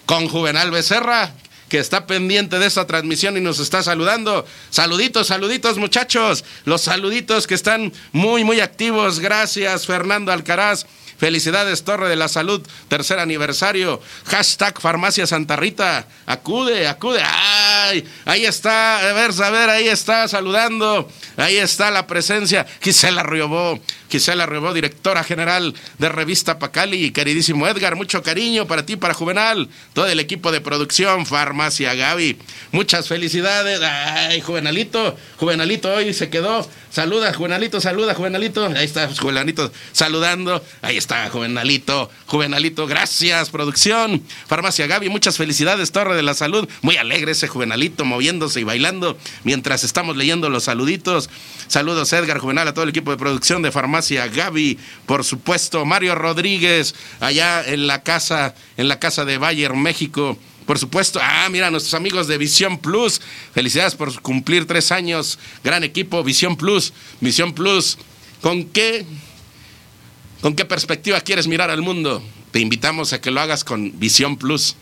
con Juvenal Becerra, que está pendiente de esta transmisión y nos está saludando. Saluditos, saluditos muchachos. Los saluditos que están muy, muy activos. Gracias Fernando Alcaraz. Felicidades, Torre de la Salud, tercer aniversario. Hashtag Farmacia Santa Rita. Acude, acude. ¡Ay! Ahí está, a ver, a ver, ahí está saludando. Ahí está la presencia. Gisela Riobó. Gisela Riobó, directora general de Revista Pacali. Queridísimo Edgar, mucho cariño para ti, para Juvenal. Todo el equipo de producción, Farmacia Gaby. Muchas felicidades. Ay, Juvenalito. Juvenalito hoy se quedó. Saluda, Juvenalito, saluda, Juvenalito. Ahí está, Juvenalito saludando. Ahí está está, Juvenalito. Juvenalito, gracias, producción. Farmacia Gaby, muchas felicidades, Torre de la Salud. Muy alegre ese Juvenalito moviéndose y bailando mientras estamos leyendo los saluditos. Saludos, Edgar Juvenal, a todo el equipo de producción de Farmacia Gaby. Por supuesto, Mario Rodríguez, allá en la casa, en la casa de Bayer, México. Por supuesto, ah, mira, nuestros amigos de Visión Plus. Felicidades por cumplir tres años. Gran equipo, Visión Plus. Visión Plus. ¿Con qué ¿Con qué perspectiva quieres mirar al mundo? Te invitamos a que lo hagas con Visión Plus.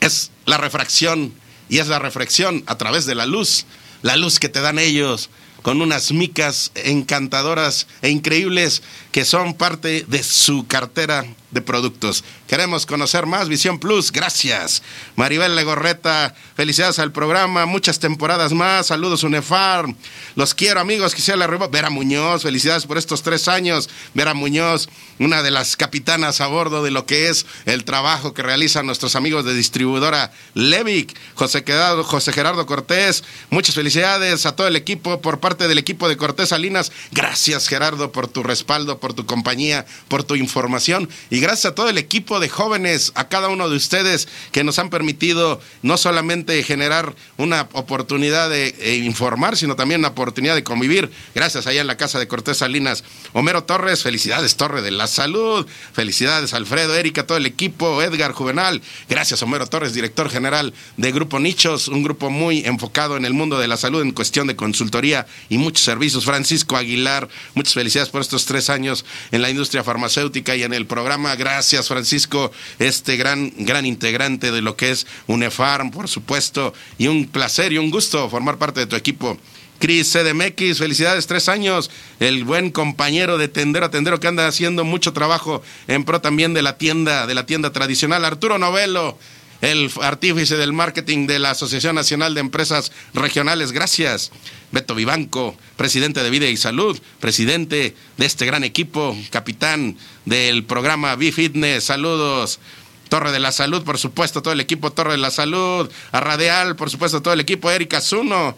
Es la refracción y es la reflexión a través de la luz, la luz que te dan ellos con unas micas encantadoras e increíbles que son parte de su cartera de productos. Queremos conocer más Visión Plus. Gracias. Maribel Legorreta, felicidades al programa. Muchas temporadas más. Saludos, UNEFAR. Los quiero, amigos. Quisiera la Vera Muñoz, felicidades por estos tres años. Vera Muñoz, una de las capitanas a bordo de lo que es el trabajo que realizan nuestros amigos de distribuidora Levic. José, José Gerardo Cortés, muchas felicidades a todo el equipo por parte del equipo de Cortés Salinas. Gracias, Gerardo, por tu respaldo, por tu compañía, por tu información. Y gracias a todo el equipo de jóvenes, a cada uno de ustedes que nos han permitido no solamente generar una oportunidad de eh, informar, sino también una oportunidad de convivir. Gracias allá en la casa de Cortés Salinas. Homero Torres, felicidades Torre de la Salud, felicidades Alfredo, Erika, todo el equipo, Edgar Juvenal. Gracias Homero Torres, director general de Grupo Nichos, un grupo muy enfocado en el mundo de la salud en cuestión de consultoría y muchos servicios. Francisco Aguilar, muchas felicidades por estos tres años en la industria farmacéutica y en el programa. Gracias, Francisco, este gran, gran integrante de lo que es UNEFARM, por supuesto, y un placer y un gusto formar parte de tu equipo. Cris CDMX, felicidades, tres años. El buen compañero de Tendero a Tendero que anda haciendo mucho trabajo en pro también de la tienda, de la tienda tradicional. Arturo Novelo, el artífice del marketing de la Asociación Nacional de Empresas Regionales. Gracias. Beto Vivanco, presidente de Vida y Salud, presidente de este gran equipo, capitán del programa B-Fitness. Saludos. Torre de la Salud, por supuesto, todo el equipo Torre de la Salud. A Radial, por supuesto, todo el equipo. Erika Zuno,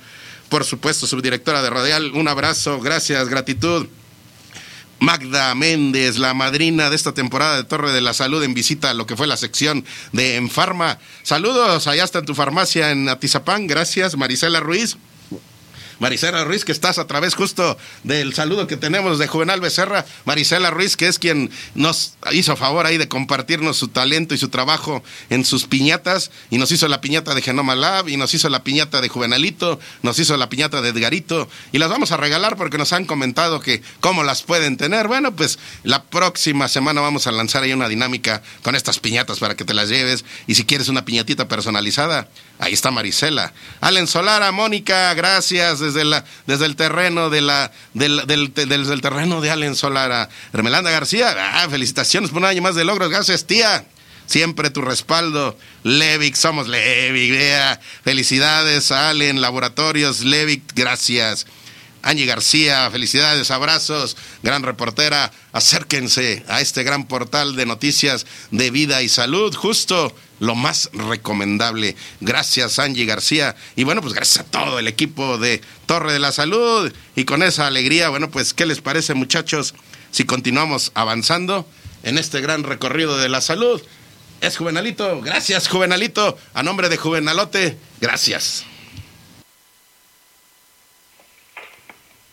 por supuesto, subdirectora de Radial. Un abrazo, gracias, gratitud. Magda Méndez, la madrina de esta temporada de Torre de la Salud en visita a lo que fue la sección de Enfarma. Saludos, allá está en tu farmacia en Atizapán. Gracias, Marisela Ruiz. Marisela Ruiz, que estás a través justo del saludo que tenemos de Juvenal Becerra. Marisela Ruiz, que es quien nos hizo favor ahí de compartirnos su talento y su trabajo en sus piñatas. Y nos hizo la piñata de Genoma Lab, y nos hizo la piñata de Juvenalito, nos hizo la piñata de Edgarito. Y las vamos a regalar porque nos han comentado que cómo las pueden tener. Bueno, pues la próxima semana vamos a lanzar ahí una dinámica con estas piñatas para que te las lleves. Y si quieres una piñatita personalizada, Ahí está Marisela. Allen Solara, Mónica, gracias desde, la, desde el terreno de la, del, del, del, terreno de Allen Solara. Hermelanda García, ah, felicitaciones por un año más de logros. Gracias, tía. Siempre tu respaldo. Levic, somos Levic. Felicidades, Allen, Laboratorios, Levic, gracias. Angie García, felicidades, abrazos, gran reportera. Acérquense a este gran portal de noticias de vida y salud, justo lo más recomendable. Gracias, Angie García. Y bueno, pues gracias a todo el equipo de Torre de la Salud. Y con esa alegría, bueno, pues, ¿qué les parece, muchachos? Si continuamos avanzando en este gran recorrido de la salud. Es Juvenalito. Gracias, Juvenalito. A nombre de Juvenalote, gracias.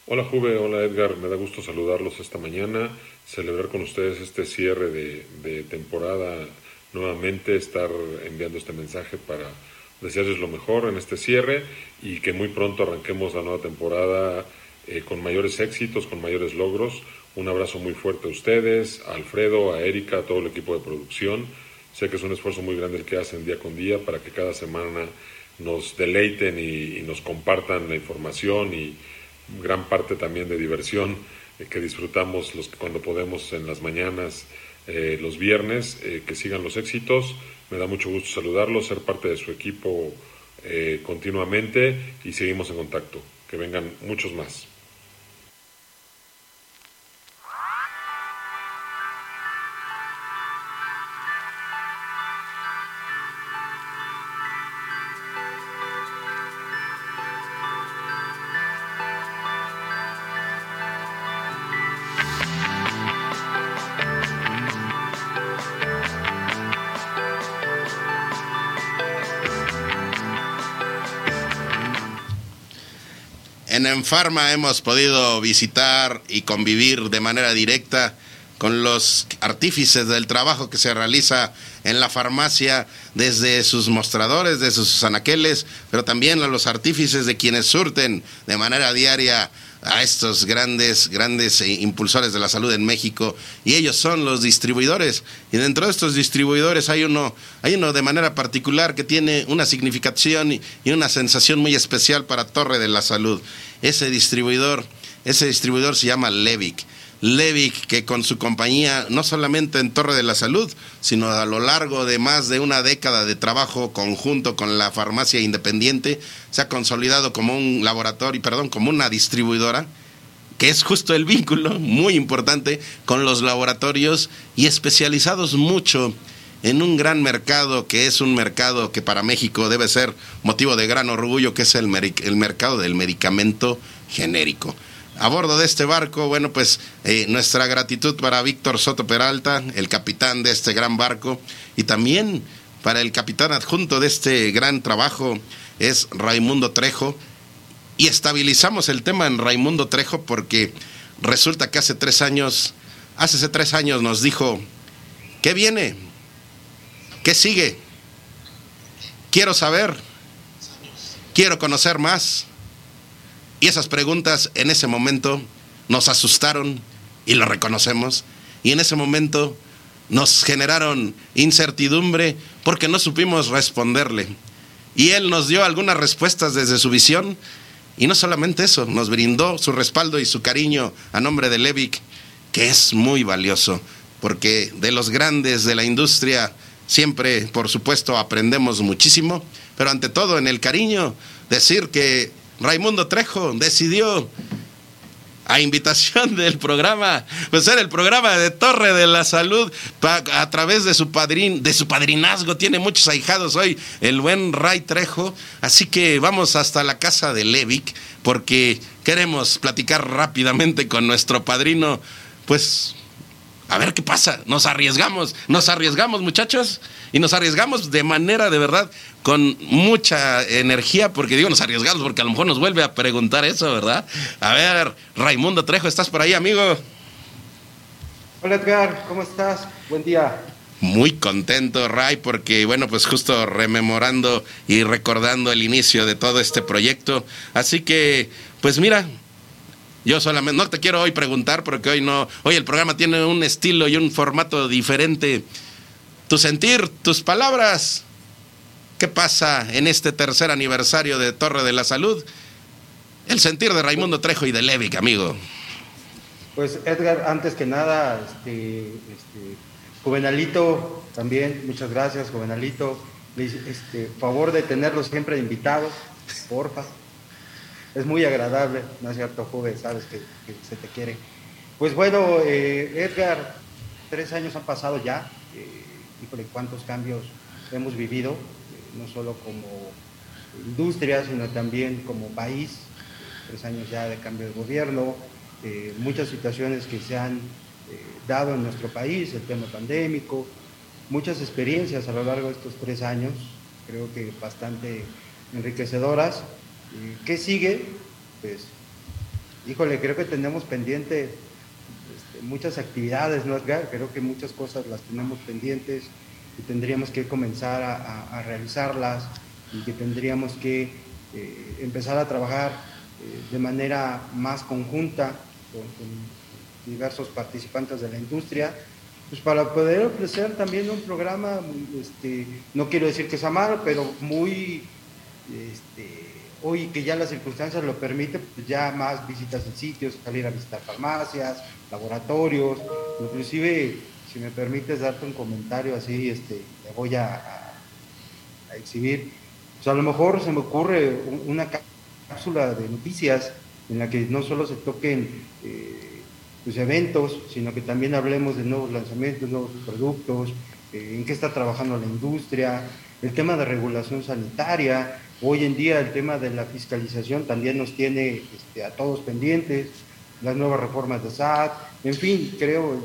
Hola Juve, hola Edgar, me da gusto saludarlos esta mañana, celebrar con ustedes este cierre de, temporada nuevamente estar enviando este mensaje para desearles lo mejor en este cierre y que muy pronto arranquemos la nueva temporada eh, con mayores éxitos, con mayores logros. Un abrazo muy fuerte a ustedes, a Alfredo, a Erika, a todo el equipo de producción. Sé que es un esfuerzo muy grande el que hacen día con día para que cada semana nos deleiten y, nos compartan la información y gran parte también de diversión eh, que disfrutamos los, cuando podemos en las mañanas eh, los viernes, eh, que sigan los éxitos. Me da mucho gusto saludarlos, ser parte de su equipo eh, continuamente y seguimos en contacto. Que vengan muchos más. En Pharma hemos podido visitar y convivir de manera directa con los artífices del trabajo que se realiza en la farmacia, desde sus mostradores, desde sus anaqueles, pero también a los artífices de quienes surten de manera diaria a estos grandes, grandes eh, impulsores de la salud en México y ellos son los distribuidores. Y dentro de estos distribuidores hay uno, hay uno de manera particular que tiene una significación y una sensación muy especial para Torre de la Salud. Ese distribuidor, ese distribuidor se llama Levic. Levic, que con su compañía, no solamente en Torre de la Salud, sino a lo largo de más de una década de trabajo conjunto con la farmacia independiente, se ha consolidado como un laboratorio, perdón, como una distribuidora, que es justo el vínculo muy importante con los laboratorios y especializados mucho en un gran mercado que es un mercado que para México debe ser motivo de gran orgullo, que es el, el mercado del medicamento genérico a bordo de este barco, bueno, pues eh, nuestra gratitud para Víctor Soto Peralta, el capitán de este gran barco, y también para el capitán adjunto de este gran trabajo, es Raimundo Trejo. Y estabilizamos el tema en Raimundo Trejo porque resulta que hace tres años, hace tres años nos dijo, ¿qué viene? ¿Qué sigue? Quiero saber, quiero conocer más. Y esas preguntas en ese momento nos asustaron y lo reconocemos. Y en ese momento nos generaron incertidumbre porque no supimos responderle. Y él nos dio algunas respuestas desde su visión. Y no solamente eso, nos brindó su respaldo y su cariño a nombre de Levic, que es muy valioso, porque de los grandes de la industria siempre, por supuesto, aprendemos muchísimo, pero ante todo en el cariño, decir que Raimundo Trejo decidió a invitación del programa, pues era el programa de Torre de la Salud a través de su padrin, de su padrinazgo, tiene muchos ahijados hoy, el buen Ray Trejo, así que vamos hasta la casa de Levic porque queremos platicar rápidamente con nuestro padrino, pues a ver qué pasa, nos arriesgamos, nos arriesgamos muchachos y nos arriesgamos de manera de verdad con mucha energía, porque digo nos arriesgamos, porque a lo mejor nos vuelve a preguntar eso, ¿verdad? A ver, Raimundo Trejo, ¿estás por ahí, amigo? Hola Edgar, ¿cómo estás? Buen día. Muy contento, Ray, porque bueno, pues justo rememorando y recordando el inicio de todo este proyecto. Así que, pues mira, yo solamente, no te quiero hoy preguntar porque hoy no, hoy el programa tiene un estilo y un formato diferente. Tu sentir, tus palabras, ¿Qué pasa en este tercer aniversario de Torre de la Salud? El sentir de Raimundo Trejo y de Levic, amigo. Pues Edgar, antes que nada, este, este, Juvenalito, también, muchas gracias, Juvenalito. Este, favor de tenerlos siempre invitados, porfa. Es muy agradable, ¿no es cierto, joven? Sabes que, se te quiere. Pues bueno, eh, Edgar, tres años han pasado ya. Eh, híjole, cuántos cambios hemos vivido no solo como industria, sino también como país, tres años ya de cambio de gobierno, eh, muchas situaciones que se han eh, dado en nuestro país, el tema pandémico, muchas experiencias a lo largo de estos tres años, creo que bastante enriquecedoras. ¿Qué sigue? Pues, híjole, creo que tenemos pendiente este, muchas actividades, ¿no, Creo que muchas cosas las tenemos pendientes que tendríamos que comenzar a, realizarlas y que tendríamos que eh, empezar a trabajar eh, de manera más conjunta con, diversos participantes de la industria, pues para poder ofrecer también un programa, este, no quiero decir que sea malo, pero muy, este, hoy que ya las circunstancias lo permiten, pues ya más visitas en sitios, salir a visitar farmacias, laboratorios, inclusive si me permites darte un comentario así, este, te voy a, exhibir. A lo mejor se me ocurre una cápsula de noticias en la que no solo se toquen eh, pues, eventos, sino que también hablemos de nuevos lanzamientos, nuevos productos, eh, en qué está trabajando la industria, el tema de regulación sanitaria. Hoy en día el tema de la fiscalización también nos tiene este, a todos pendientes las nuevas reformas de SAT, en fin, creo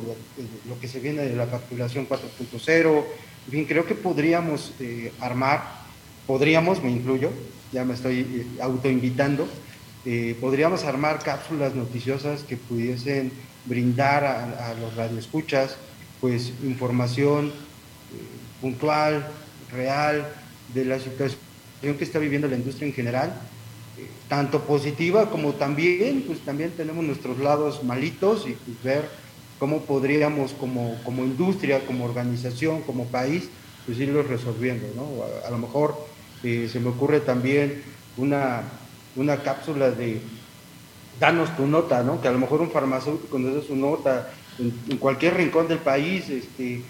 lo que se viene de la facturación 4.0, en fin, creo que podríamos eh, armar, podríamos, me incluyo, ya me estoy eh, autoinvitando, eh, podríamos armar cápsulas noticiosas que pudiesen brindar a, los radioescuchas, pues información puntual, real, de la situación que está viviendo la industria en general tanto positiva como también, pues también tenemos nuestros lados malitos y pues, ver cómo podríamos como, como industria, como organización, como país, pues irlos resolviendo, ¿no? A, lo mejor eh, se me ocurre también una, una cápsula de danos tu nota, ¿no? Que a lo mejor un farmacéutico nos da su nota en, cualquier rincón del país. Este,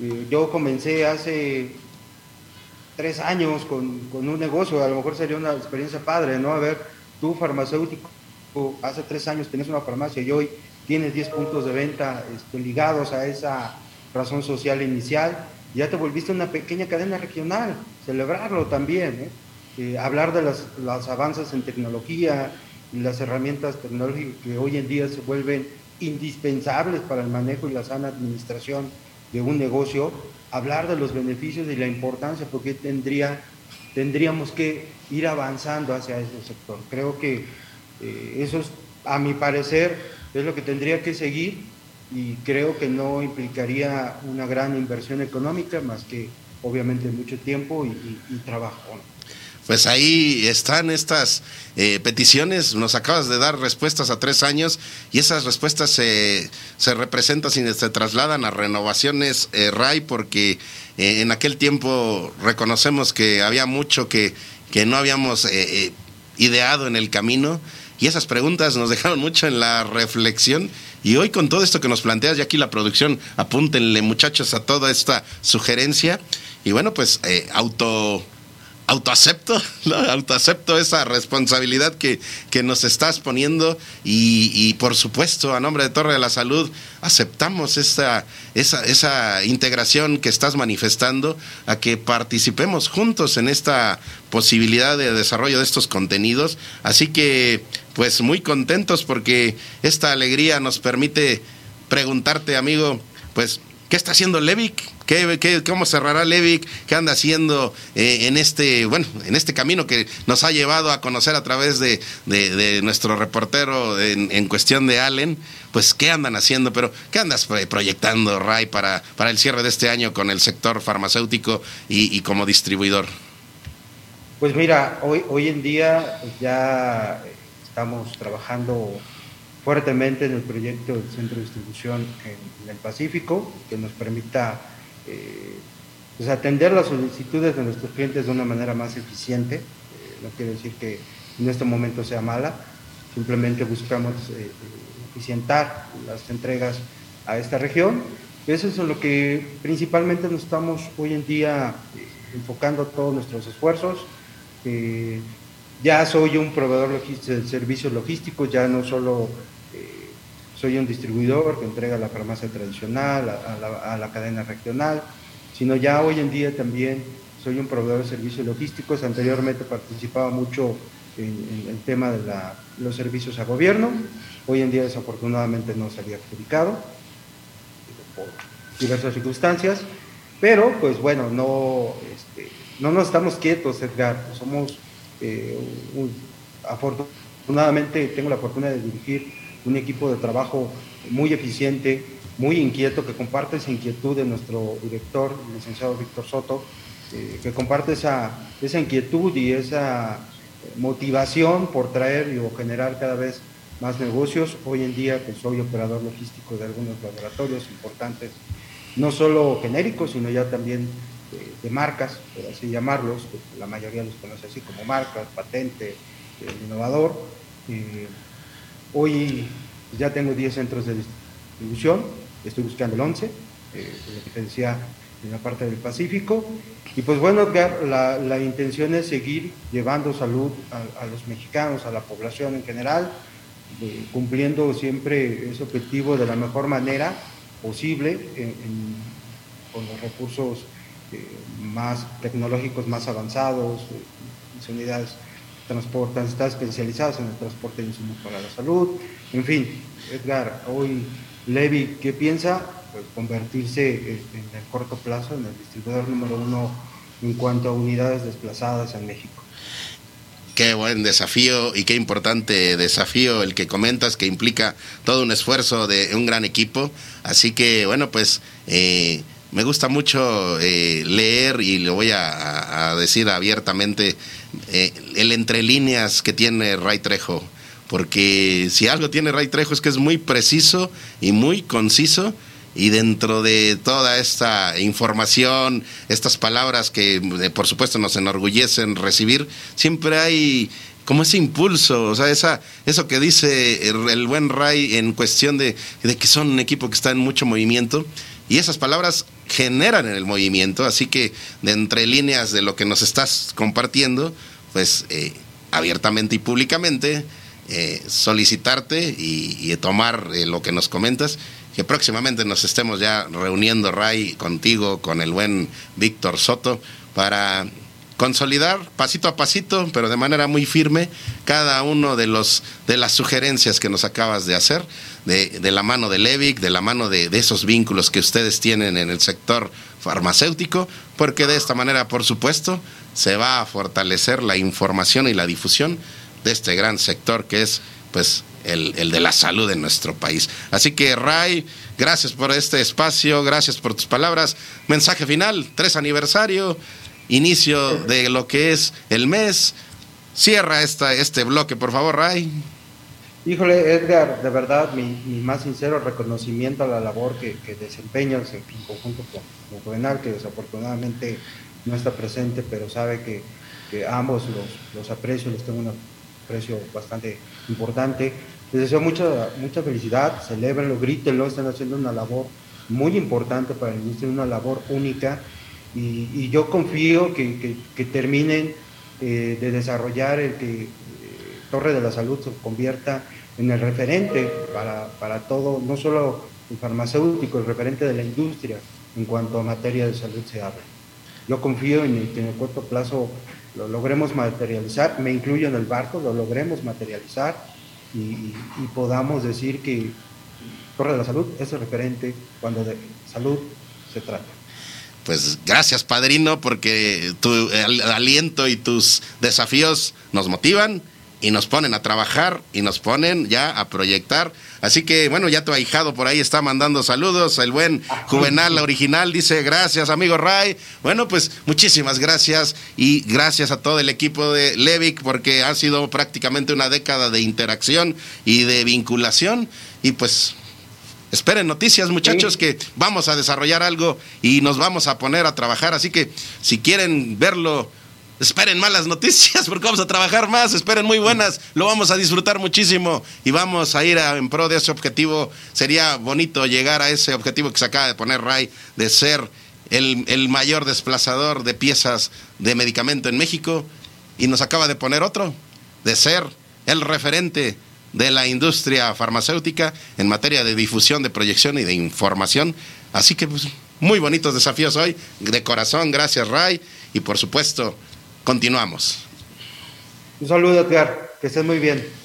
eh, yo comencé hace tres años con, un negocio, a lo mejor sería una experiencia padre, ¿no? A ver, tú farmacéutico, hace tres años tienes una farmacia y hoy tienes 10 puntos de venta este, ligados a esa razón social inicial, ya te volviste una pequeña cadena regional, celebrarlo también, ¿eh? Eh, hablar de los avances en tecnología, y las herramientas tecnológicas que hoy en día se vuelven indispensables para el manejo y la sana administración de un negocio, hablar de los beneficios y la importancia, porque tendría, tendríamos que ir avanzando hacia ese sector. Creo que eh, eso es, a mi parecer, es lo que tendría que seguir y creo que no implicaría una gran inversión económica, más que obviamente mucho tiempo y, trabajo. Pues ahí están estas eh, peticiones, nos acabas de dar respuestas a tres años y esas respuestas se, se representan y se trasladan a renovaciones eh, RAI porque eh, en aquel tiempo reconocemos que había mucho que, que no habíamos ideado en el camino. Y esas preguntas nos dejaron mucho en la reflexión. Y hoy con todo esto que nos planteas, y aquí la producción, apúntenle muchachos a toda esta sugerencia. Y bueno, pues eh, auto autoacepto, autoacepto esa responsabilidad que, que nos estás poniendo y, por supuesto, a nombre de Torre de la Salud, aceptamos esa integración que estás manifestando, a que participemos juntos en esta posibilidad de desarrollo de estos contenidos. Así que, pues muy contentos porque esta alegría nos permite preguntarte, amigo, pues, ¿qué está haciendo Levic? ¿Qué, cómo cerrará Levic? ¿Qué anda haciendo eh, en este, bueno, en este camino que nos ha llevado a conocer a través de, nuestro reportero en, cuestión de Allen? Pues, ¿qué andan haciendo? Pero, ¿qué andas proyectando, Ray, para, para el cierre de este año con el sector farmacéutico y, como distribuidor? Pues mira, hoy, hoy en día ya estamos trabajando fuertemente en el proyecto del centro de distribución en el Pacífico, que nos permita eh, pues atender las solicitudes de nuestros clientes de una manera más eficiente. Eh, no quiere decir que en este momento sea mala, simplemente buscamos eh, eficientar las entregas a esta región. Eso es en lo que principalmente nos estamos hoy en día enfocando todos nuestros esfuerzos. ya soy un proveedor de servicios logísticos, ya no solo soy un distribuidor que entrega a la farmacia tradicional, a, la, cadena regional, sino ya hoy en día también soy un proveedor de servicios logísticos. Anteriormente participaba mucho en, el tema de los servicios a gobierno. Hoy en día desafortunadamente no se había adjudicado por diversas circunstancias. Pero pues bueno, no, este, no nos estamos quietos, Edgar. Somos, eh, afortunadamente tengo la fortuna de dirigir un equipo de trabajo muy eficiente, muy inquieto, que comparte esa inquietud de nuestro director, el licenciado Víctor Soto, eh, que comparte esa, esa inquietud y esa motivación por traer o generar cada vez más negocios. Hoy en día que soy operador logístico de algunos laboratorios importantes, no solo genéricos, sino ya también de, marcas, por así llamarlos, la mayoría los conoce así como marcas, patente, innovador. Eh, Hoy ya tengo 10 centros de distribución, estoy buscando el 11, eh, en la parte del Pacífico. Y pues bueno, la, intención es seguir llevando salud a, los mexicanos, a la población en general, eh, cumpliendo siempre ese objetivo de la mejor manera posible con los recursos eh, más tecnológicos más avanzados, las unidades transportan, está especializados en el transporte de insumos para la salud. En fin, Edgar, hoy Levi, ¿qué piensa? Pues convertirse en el corto plazo en el distribuidor número uno en cuanto a unidades desplazadas en México. Qué buen desafío y qué importante desafío el que comentas, que implica todo un esfuerzo de un gran equipo. Así que, bueno, pues eh, me gusta mucho eh, leer y lo voy a, decir abiertamente eh, el entre líneas que tiene Ray Trejo, porque si algo tiene Ray Trejo es que es muy preciso y muy conciso y dentro de toda esta información, estas palabras que por supuesto nos enorgullecen recibir, siempre hay como ese impulso, o sea, esa, eso que dice el, buen Ray en cuestión de, de que son un equipo que está en mucho movimiento y esas palabras generan en el movimiento, así que de entre líneas de lo que nos estás compartiendo, pues eh, abiertamente y públicamente, eh, solicitarte y, tomar eh, lo que nos comentas, que próximamente nos estemos ya reuniendo, Ray, contigo, con el buen Víctor Soto, para consolidar pasito a pasito, pero de manera muy firme, cada uno de los de las sugerencias que nos acabas de hacer, de, de la mano de Levic, de la mano de, de, esos vínculos que ustedes tienen en el sector farmacéutico, porque de esta manera, por supuesto, se va a fortalecer la información y la difusión de este gran sector que es, pues, el, el de la salud en nuestro país. Así que, Ray, gracias por este espacio, gracias por tus palabras. Mensaje final, tres aniversario inicio de lo que es el mes. Cierra esta, este bloque, por favor, Ray. Híjole, Edgar, de verdad, mi, más sincero reconocimiento a la labor que, que desempeñas en conjunto con, con Juvenal, que desafortunadamente no está presente, pero sabe que, que ambos los, los aprecio, les tengo un aprecio bastante importante. Les deseo mucha, mucha felicidad, celebrenlo, grítenlo, están haciendo una labor muy importante para la industria, una labor única y, yo confío que, terminen eh, de desarrollar el que eh, Torre de la Salud se convierta en el referente para, para, todo, no solo el farmacéutico, el referente de la industria en cuanto a materia de salud se habla. Yo confío en que en el corto plazo lo logremos materializar, me incluyo en el barco, lo logremos materializar y podamos decir que Torre de la Salud es el referente cuando de salud se trata pues gracias padrino porque tu aliento y tus desafíos nos motivan y nos ponen a trabajar y nos ponen ya a proyectar. Así que bueno, ya tu ahijado por ahí está mandando saludos, el buen Juvenal original dice gracias amigo Ray. Bueno, pues muchísimas gracias y gracias a todo el equipo de Levic porque ha sido prácticamente una década de interacción y de vinculación y pues esperen noticias, muchachos, sí. que vamos a desarrollar algo y nos vamos a poner a trabajar. Así que si quieren verlo, esperen malas noticias porque vamos a trabajar más, esperen muy buenas, lo vamos a disfrutar muchísimo y vamos a ir a, en pro de ese objetivo. Sería bonito llegar a ese objetivo que se acaba de poner Ray, de ser el, el mayor desplazador de piezas de medicamento en México y nos acaba de poner otro, de ser el referente de la industria farmacéutica en materia de difusión, de proyección y de información. Así que pues, muy bonitos desafíos hoy. De corazón, gracias Ray. Y por supuesto, continuamos. Un saludo. Que estés muy bien.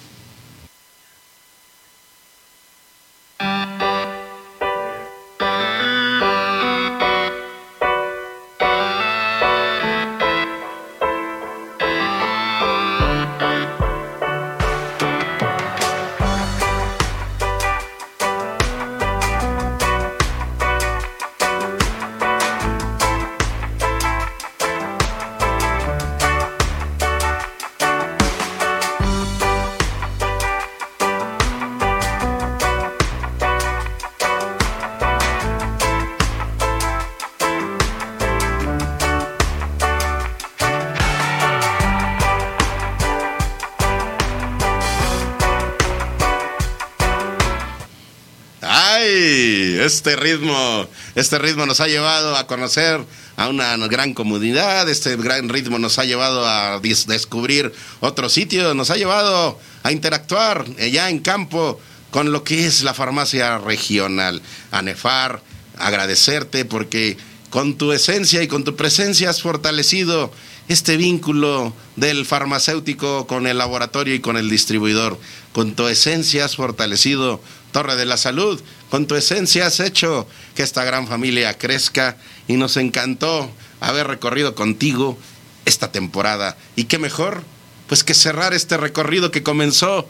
Este ritmo, este ritmo nos ha llevado a conocer a una gran comunidad, este gran ritmo nos ha llevado a descubrir otro sitio, nos ha llevado a interactuar ya en campo con lo que es la farmacia regional. Anefar, agradecerte porque con tu esencia y con tu presencia has fortalecido este vínculo del farmacéutico con el laboratorio y con el distribuidor. Con tu esencia has fortalecido Torre de la Salud. Con tu esencia has hecho que esta gran familia crezca y nos encantó haber recorrido contigo esta temporada. Y qué mejor, pues que cerrar este recorrido que comenzó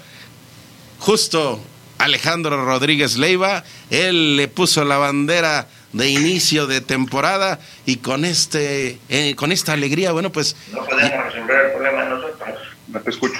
justo Alejandro Rodríguez Leiva. Él le puso la bandera de inicio de temporada y con este eh, con esta alegría, bueno, pues no podemos resolver el problema nosotros. No te escucho.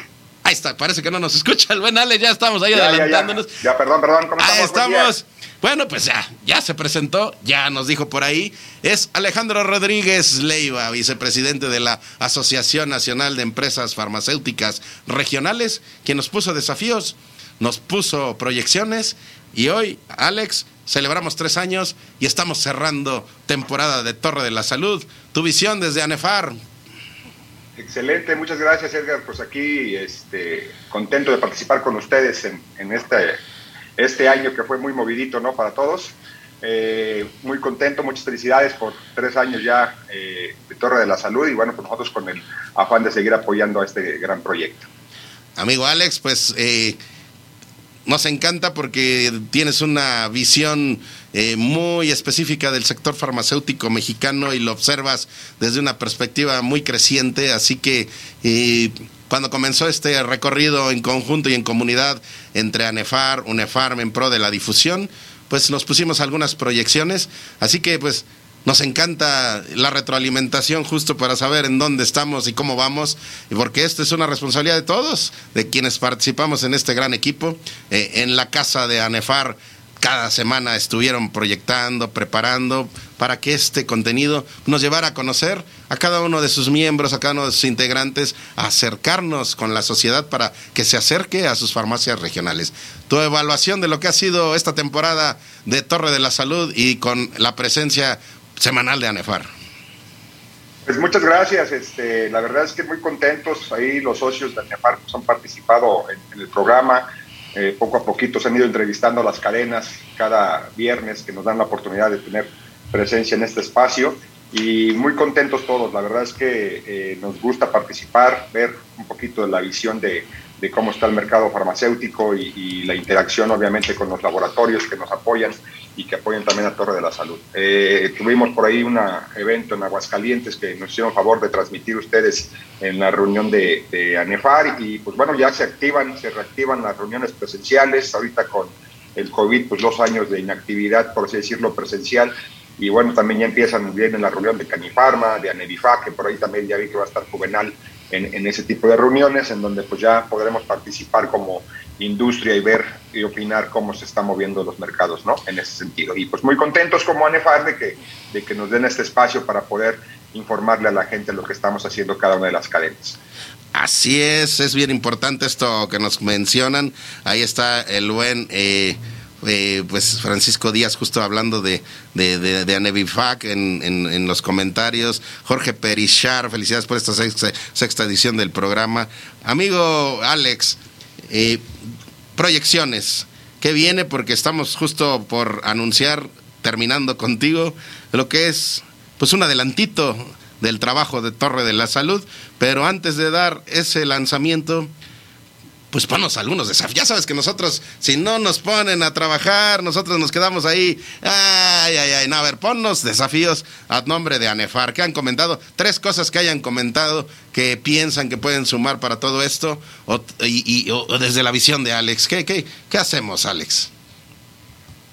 Está, parece que no nos escucha el buen Ale, ya estamos ahí ya, adelantándonos. Ya, ya. perdón, perdón. ¿cómo ahí estamos. Bueno, pues ya, ya se presentó, ya nos dijo por ahí. Es Alejandro Rodríguez Leiva, vicepresidente de la Asociación Nacional de Empresas Farmacéuticas Regionales, quien nos puso desafíos, nos puso proyecciones y hoy, Alex, celebramos tres años y estamos cerrando temporada de Torre de la Salud. Tu visión desde ANEFAR, Excelente, muchas gracias Edgar. Pues aquí este, contento de participar con ustedes en, este, este año que fue muy movidito ¿no? para todos. Eh, muy contento, muchas felicidades por tres años ya eh, de Torre de la Salud y bueno, pues nosotros con el afán de seguir apoyando a este gran proyecto. Amigo Alex, pues eh, nos encanta porque tienes una visión eh, muy específica del sector farmacéutico mexicano y lo observas desde una perspectiva muy creciente, así que eh, cuando comenzó este recorrido en conjunto y en comunidad entre ANEFAR, UNEFARM en pro de la difusión, pues nos pusimos algunas proyecciones, así que pues nos encanta la retroalimentación justo para saber en dónde estamos y cómo vamos, y porque esto es una responsabilidad de todos, de quienes participamos en este gran equipo. Eh, en la casa de ANEFAR cada semana estuvieron proyectando, preparando para que este contenido nos llevara a conocer a cada uno de sus miembros, a cada uno de sus integrantes, a acercarnos con la sociedad para que se acerque a sus farmacias regionales. Tu evaluación de lo que ha sido esta temporada de Torre de la Salud y con la presencia semanal de ANEFAR. Pues muchas gracias, este, la verdad es que muy contentos, ahí los socios de ANEFAR pues, han participado en el programa, eh, poco a poquito se han ido entrevistando a las cadenas cada viernes que nos dan la oportunidad de tener presencia en este espacio y muy contentos todos. La verdad es que eh, nos gusta participar, ver un poquito de la visión de, de cómo está el mercado farmacéutico y, la interacción obviamente con los laboratorios que nos apoyan y que apoyan también a Torre de la Salud. Eh, tuvimos por ahí un evento en Aguascalientes que nos hicieron favor de transmitir ustedes en la reunión de, de, ANEFAR y pues bueno, ya se activan, se reactivan las reuniones presenciales, ahorita con el COVID, pues dos años de inactividad, por así decirlo, presencial, y bueno, también ya empiezan, en la reunión de Canifarma, de Anerifa, que por ahí también ya vi que va a estar Juvenal en, ese tipo de reuniones, en donde pues ya podremos participar como industria y ver y opinar cómo se están moviendo los mercados, ¿no? En ese sentido. Y pues muy contentos como ANEFAR de que, de que nos den este espacio para poder informarle a la gente lo que estamos haciendo cada una de las cadenas. Así es, es bien importante esto que nos mencionan. Ahí está el buen... Eh, eh, pues Francisco Díaz justo hablando de, de, de, Anebifac en, en, los comentarios, Jorge Perichar, felicidades por esta sexta, edición del programa. Amigo Alex, eh, proyecciones, ¿qué viene? Porque estamos justo por anunciar, terminando contigo, lo que es pues un adelantito del trabajo de Torre de la Salud, pero antes de dar ese lanzamiento, pues ponnos algunos desafíos. Ya sabes que nosotros, si no nos ponen a trabajar, nosotros nos quedamos ahí. Ay, ay, ay. No, a ver, ponnos desafíos a nombre de ANEFAR. ¿Qué han comentado? Tres cosas que hayan comentado que piensan que pueden sumar para todo esto, o, y, desde la visión de Alex. ¿Qué, qué, qué hacemos, Alex?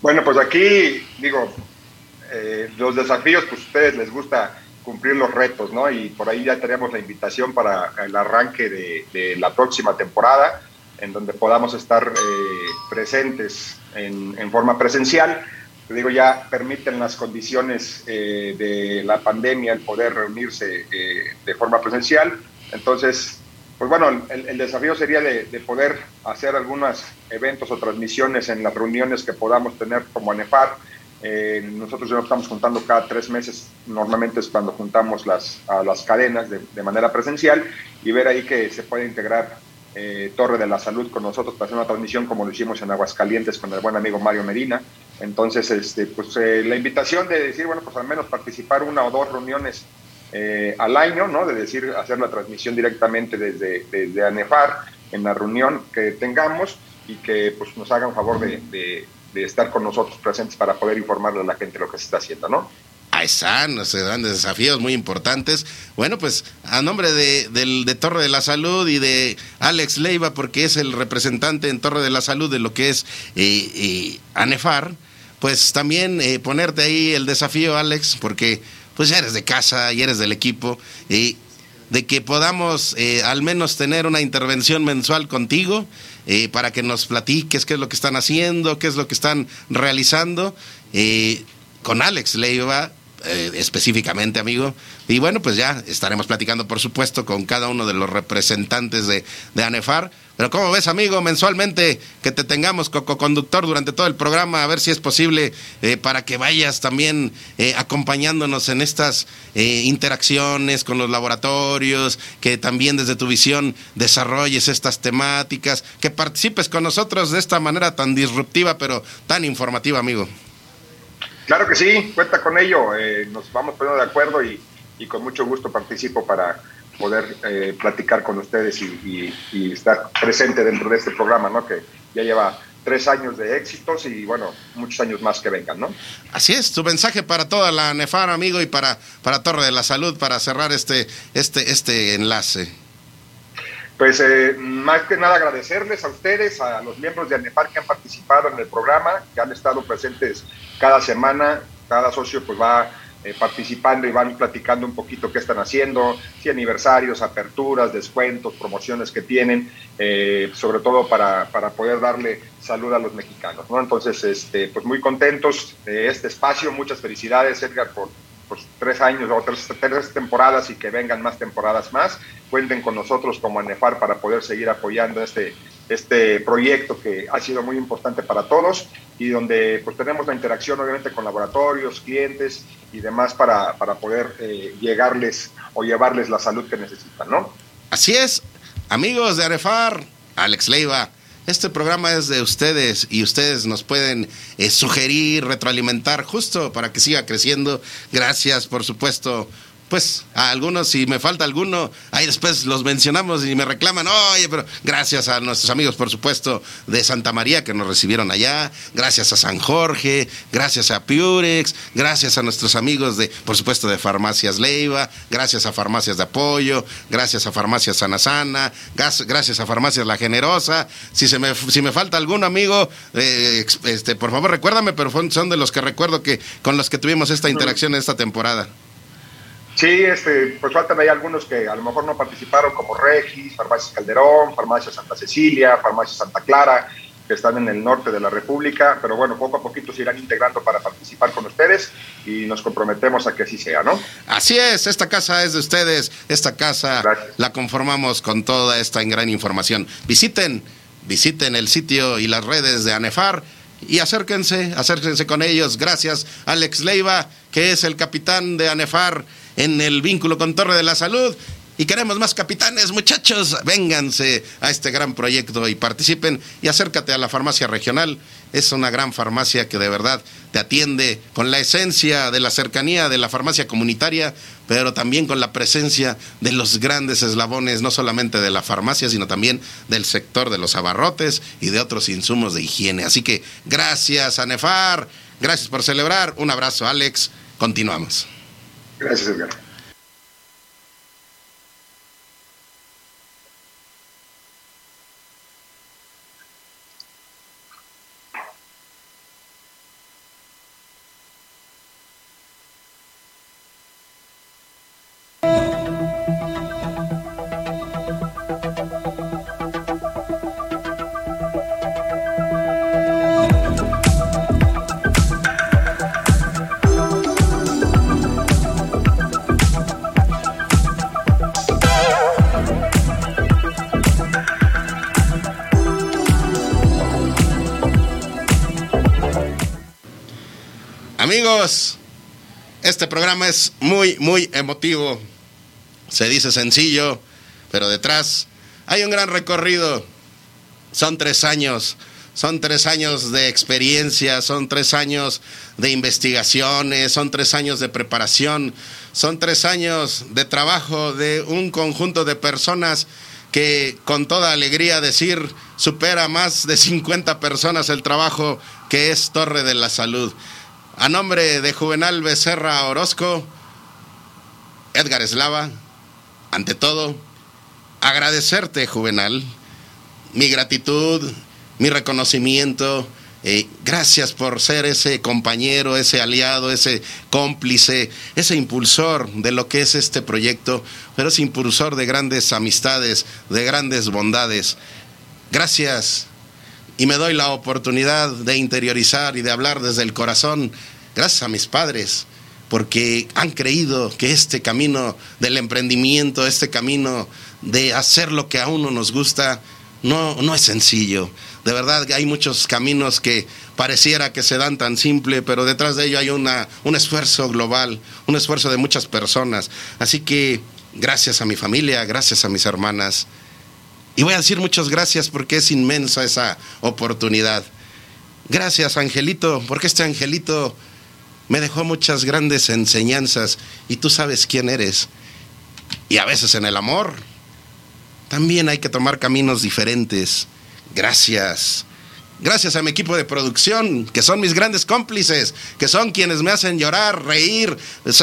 Bueno, pues aquí, digo, eh, los desafíos, pues a ustedes les gusta cumplir los retos, ¿no? Y por ahí ya tenemos la invitación para el arranque de, la próxima temporada, en donde podamos estar eh, presentes en, forma presencial. Te digo, ya permiten las condiciones eh, de la pandemia el poder reunirse eh, de forma presencial. Entonces, pues bueno, el, desafío sería de, de, poder hacer algunos eventos o transmisiones en las reuniones que podamos tener como ANEFAR, eh, nosotros ya nos estamos juntando cada tres meses, normalmente es cuando juntamos las, a las cadenas de, manera presencial y ver ahí que se puede integrar eh, Torre de la Salud con nosotros para hacer una transmisión como lo hicimos en Aguascalientes con el buen amigo Mario Medina. Entonces, este, pues eh, la invitación de decir, bueno, pues al menos participar una o dos reuniones al año, ¿no? De decir, hacer la transmisión directamente desde, desde ANEFAR en la reunión que tengamos y que pues nos hagan favor de estar con nosotros presentes para poder informarle a la gente lo que se está haciendo, ¿no? Ahí están, se dan desafíos muy importantes. Bueno, pues a nombre de, de, Torre de la Salud y de Alex Leiva, porque es el representante en Torre de la Salud de lo que es eh, eh, ANEFAR, pues también eh, ponerte ahí el desafío, Alex, porque pues ya eres de casa y eres del equipo, y de que podamos al menos tener una intervención mensual contigo eh, para que nos platiques qué es lo que están haciendo, qué es lo que están realizando. Eh, con Alex Leiva, eh, específicamente, amigo. Y bueno, pues ya estaremos platicando, por supuesto, con cada uno de los representantes de, ANEFAR pero ¿cómo ves, amigo, mensualmente que te tengamos co-conductor durante todo el programa? A ver si es posible eh, para que vayas también eh, acompañándonos en estas interacciones con los laboratorios, que también desde tu visión desarrolles estas temáticas, que participes con nosotros de esta manera tan disruptiva, pero tan informativa, amigo. Claro que sí, cuenta con ello. nos vamos poniendo de acuerdo y y con mucho gusto participo para poder eh, platicar con ustedes y, y, estar presente dentro de este programa, ¿no? Que ya lleva tres años de éxitos y bueno, muchos años más que vengan, ¿no? Así es, tu mensaje para toda la Nefar, amigo, y para, para Torre de la Salud, para cerrar este, este, este enlace. Pues eh, más que nada agradecerles a ustedes, a los miembros de ANEFAR que han participado en el programa, que han estado presentes cada semana, cada socio pues va eh, participando y van platicando un poquito qué están haciendo, si aniversarios, aperturas, descuentos, promociones que tienen, eh, sobre todo para, para, poder darle salud a los mexicanos. ¿no? Entonces, este, pues muy contentos de este espacio, muchas felicidades Edgar por, por tres años o tres, temporadas y que vengan más temporadas más. Cuenten con nosotros como ANEFAR para poder seguir apoyando este, este proyecto que ha sido muy importante para todos y donde pues tenemos la interacción obviamente con laboratorios, clientes y demás para, para poder eh, llegarles o llevarles la salud que necesitan, ¿no? Así es, amigos de Arefar, Alex Leiva, este programa es de ustedes y ustedes nos pueden eh, sugerir, retroalimentar justo para que siga creciendo. Gracias, por supuesto, pues a algunos, si me falta alguno, ahí después los mencionamos y me reclaman, oye, pero gracias a nuestros amigos, por supuesto, de Santa María que nos recibieron allá, gracias a San Jorge, gracias a Purex, gracias a nuestros amigos de, por supuesto, de Farmacias Leiva, gracias a Farmacias de Apoyo, gracias a Farmacias Sana Sana, gracias a Farmacias La Generosa. Si, se me, si me falta algún amigo, eh, este, por favor recuérdame, pero son de los que recuerdo que con los que tuvimos esta interacción esta temporada. Sí, este, pues faltan ahí algunos que a lo mejor no participaron, como Regis, Farmacias Calderón, Farmacia Santa Cecilia, Farmacia Santa Clara, que están en el norte de la República, pero bueno, poco a poquito se irán integrando para participar con ustedes y nos comprometemos a que así sea, ¿no? Así es, esta casa es de ustedes, esta casa la conformamos con toda esta gran información. Visiten, visiten el sitio y las redes de ANEFAR y acérquense, acérquense con ellos. Gracias, Alex Leiva, que es el capitán de ANEFAR en el vínculo con Torre de la Salud. Y queremos más capitanes, muchachos. Vénganse a este gran proyecto y participen y acércate a la farmacia regional. Es una gran farmacia que de verdad te atiende con la esencia de la cercanía de la farmacia comunitaria, pero también con la presencia de los grandes eslabones, no solamente de la farmacia, sino también del sector de los abarrotes y de otros insumos de higiene. Así que gracias, Anefar. Gracias por celebrar. Un abrazo, Alex. Continuamos. Gracias, Edgar. Este programa es muy, muy emotivo. Se dice sencillo, pero detrás hay un gran recorrido. Son tres años, son tres años de experiencia, son tres años de investigaciones, son tres años de preparación, son tres años de trabajo de un conjunto de personas que con toda alegría decir supera más de 50 personas el trabajo que es Torre de la Salud. A nombre de Juvenal Becerra Orozco, Edgar Eslava, ante todo, agradecerte, Juvenal, mi gratitud, mi reconocimiento. Eh, gracias por ser ese compañero, ese aliado, ese cómplice, ese impulsor de lo que es este proyecto, pero ese impulsor de grandes amistades, de grandes bondades. Gracias y me doy la oportunidad de interiorizar y de hablar desde el corazón, gracias a mis padres, porque han creído que este camino del emprendimiento, este camino de hacer lo que a uno nos gusta, no, no es sencillo. De verdad hay muchos caminos que pareciera que se dan tan simple, pero detrás de ello hay una, un esfuerzo global, un esfuerzo de muchas personas. Así que gracias a mi familia, gracias a mis hermanas, y voy a decir muchas gracias porque es inmensa esa oportunidad. Gracias, Angelito, porque este Angelito me dejó muchas grandes enseñanzas y tú sabes quién eres. Y a veces en el amor también hay que tomar caminos diferentes. Gracias. Gracias a mi equipo de producción, que son mis grandes cómplices, que son quienes me hacen llorar, reír,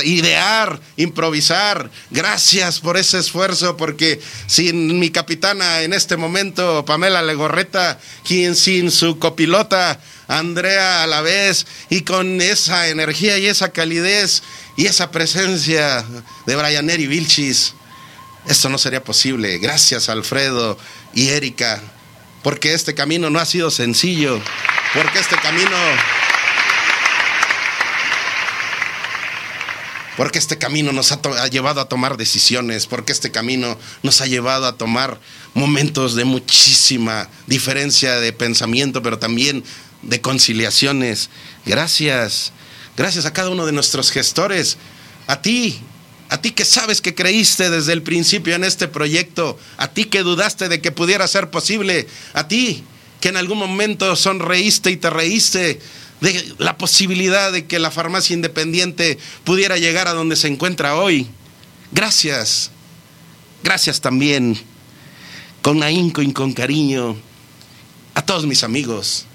idear, improvisar. Gracias por ese esfuerzo, porque sin mi capitana en este momento, Pamela Legorreta, quien sin su copilota, Andrea a la vez, y con esa energía y esa calidez y esa presencia de Brian y Vilchis, esto no sería posible. Gracias, Alfredo y Erika porque este camino no ha sido sencillo, porque este camino... Porque este camino nos ha, ha, llevado a tomar decisiones, porque este camino nos ha llevado a tomar momentos de muchísima diferencia de pensamiento, pero también de conciliaciones. Gracias, gracias a cada uno de nuestros gestores, a ti, a ti que sabes que creíste desde el principio en este proyecto, a ti que dudaste de que pudiera ser posible, a ti que en algún momento sonreíste y te reíste de la posibilidad de que la farmacia independiente pudiera llegar a donde se encuentra hoy. Gracias. Gracias también, con ahínco y con cariño, a todos mis amigos,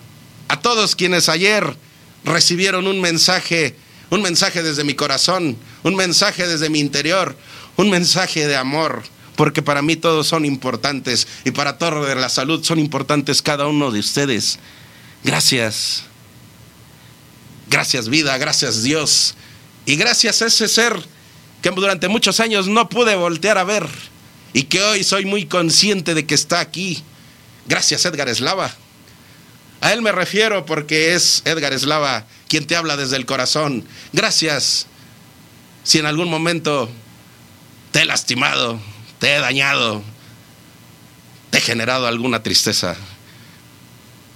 a todos quienes ayer recibieron un mensaje un mensaje desde mi corazón, un mensaje desde mi interior, un mensaje de amor, porque para mí todos son importantes y para Torre de la Salud son importantes cada uno de ustedes. Gracias. Gracias vida, gracias Dios. Y gracias a ese ser que durante muchos años no pude voltear a ver y que hoy soy muy consciente de que está aquí. Gracias Edgar Eslava. A él me refiero porque es Edgar Eslava quien te habla desde el corazón. Gracias si en algún momento te he lastimado, te he dañado, te he generado alguna tristeza.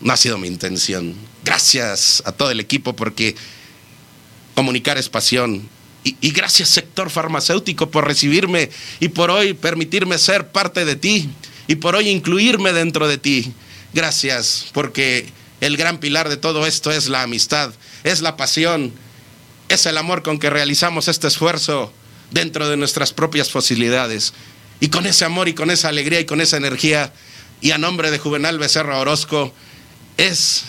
No ha sido mi intención. Gracias a todo el equipo porque comunicar es pasión. Y, gracias sector farmacéutico por recibirme y por hoy permitirme ser parte de ti y por hoy incluirme dentro de ti. Gracias porque el gran pilar de todo esto es la amistad es la pasión, es el amor con que realizamos este esfuerzo dentro de nuestras propias posibilidades. Y con ese amor y con esa alegría y con esa energía, y a nombre de Juvenal Becerra Orozco, es,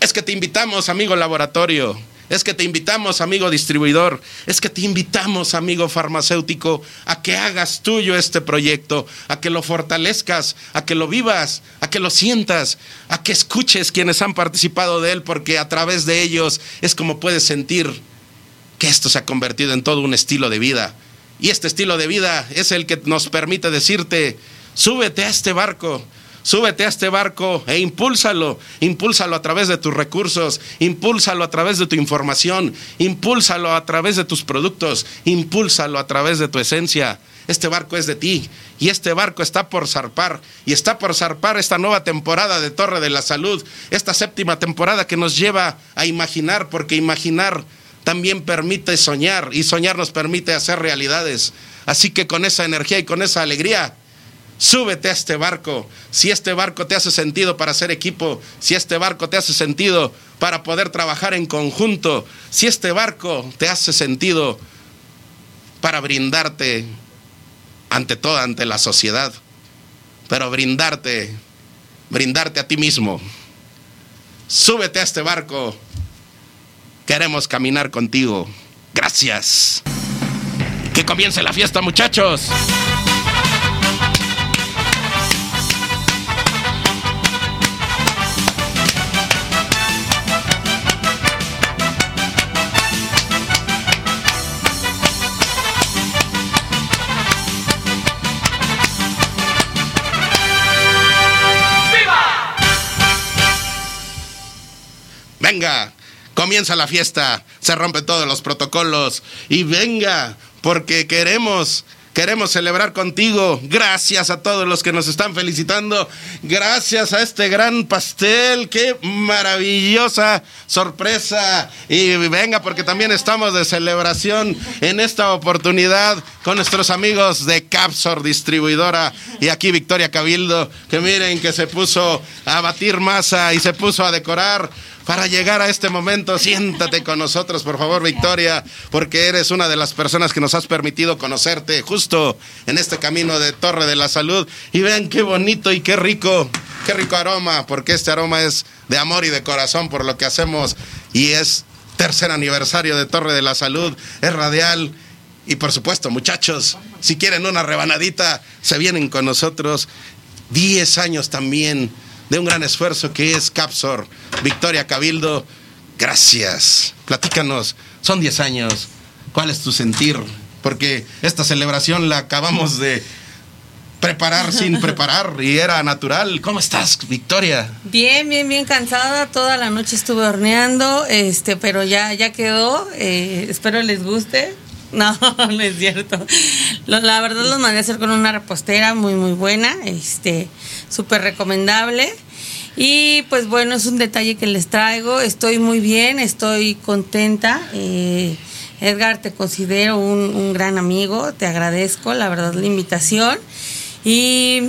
es que te invitamos, amigo laboratorio, es que te invitamos, amigo distribuidor, es que te invitamos, amigo farmacéutico, a que hagas tuyo este proyecto, a que lo fortalezcas, a que lo vivas, a que lo sientas, a que escuches quienes han participado de él, porque a través de ellos es como puedes sentir que esto se ha convertido en todo un estilo de vida. Y este estilo de vida es el que nos permite decirte, súbete a este barco, Súbete a este barco e impúlsalo. Impúlsalo a través de tus recursos, impúlsalo a través de tu información, impúlsalo a través de tus productos, impúlsalo a través de tu esencia. Este barco es de ti y este barco está por zarpar y está por zarpar esta nueva temporada de Torre de la Salud, esta séptima temporada que nos lleva a imaginar, porque imaginar también permite soñar y soñar nos permite hacer realidades. Así que con esa energía y con esa alegría, Súbete a este barco. Si este barco te hace sentido para ser equipo, si este barco te hace sentido para poder trabajar en conjunto, si este barco te hace sentido para brindarte ante todo, ante la sociedad, pero brindarte, brindarte a ti mismo. Súbete a este barco. Queremos caminar contigo. Gracias. Que comience la fiesta, muchachos. Comienza la fiesta, se rompen todos los protocolos y venga, porque queremos queremos celebrar contigo. Gracias a todos los que nos están felicitando. Gracias a este gran pastel. Qué maravillosa sorpresa. Y venga, porque también estamos de celebración en esta oportunidad con nuestros amigos de Capsor Distribuidora y aquí Victoria Cabildo, que miren que se puso a batir masa y se puso a decorar para llegar a este momento. Siéntate con nosotros, por favor, Victoria, porque eres una de las personas que nos has permitido conocerte justo en este camino de Torre de la Salud. Y vean qué bonito y qué rico, qué rico aroma, porque este aroma es de amor y de corazón por lo que hacemos y es tercer aniversario de Torre de la Salud, es radial. Y por supuesto, muchachos, si quieren una rebanadita, se vienen con nosotros. Diez años también de un gran esfuerzo que es Capsor. Victoria Cabildo, gracias. Platícanos, son diez años. ¿Cuál es tu sentir? Porque esta celebración la acabamos de preparar sin preparar y era natural. ¿Cómo estás, Victoria? Bien, bien, bien cansada. Toda la noche estuve horneando, este, pero ya, ya quedó. Eh, espero les guste. No, no es cierto. la verdad los mandé a hacer con una repostera muy, muy buena, este, súper recomendable. Y pues bueno, es un detalle que les traigo. Estoy muy bien, estoy contenta. Eh, Edgar, te considero un, un gran amigo, te agradezco, la verdad, la invitación. Y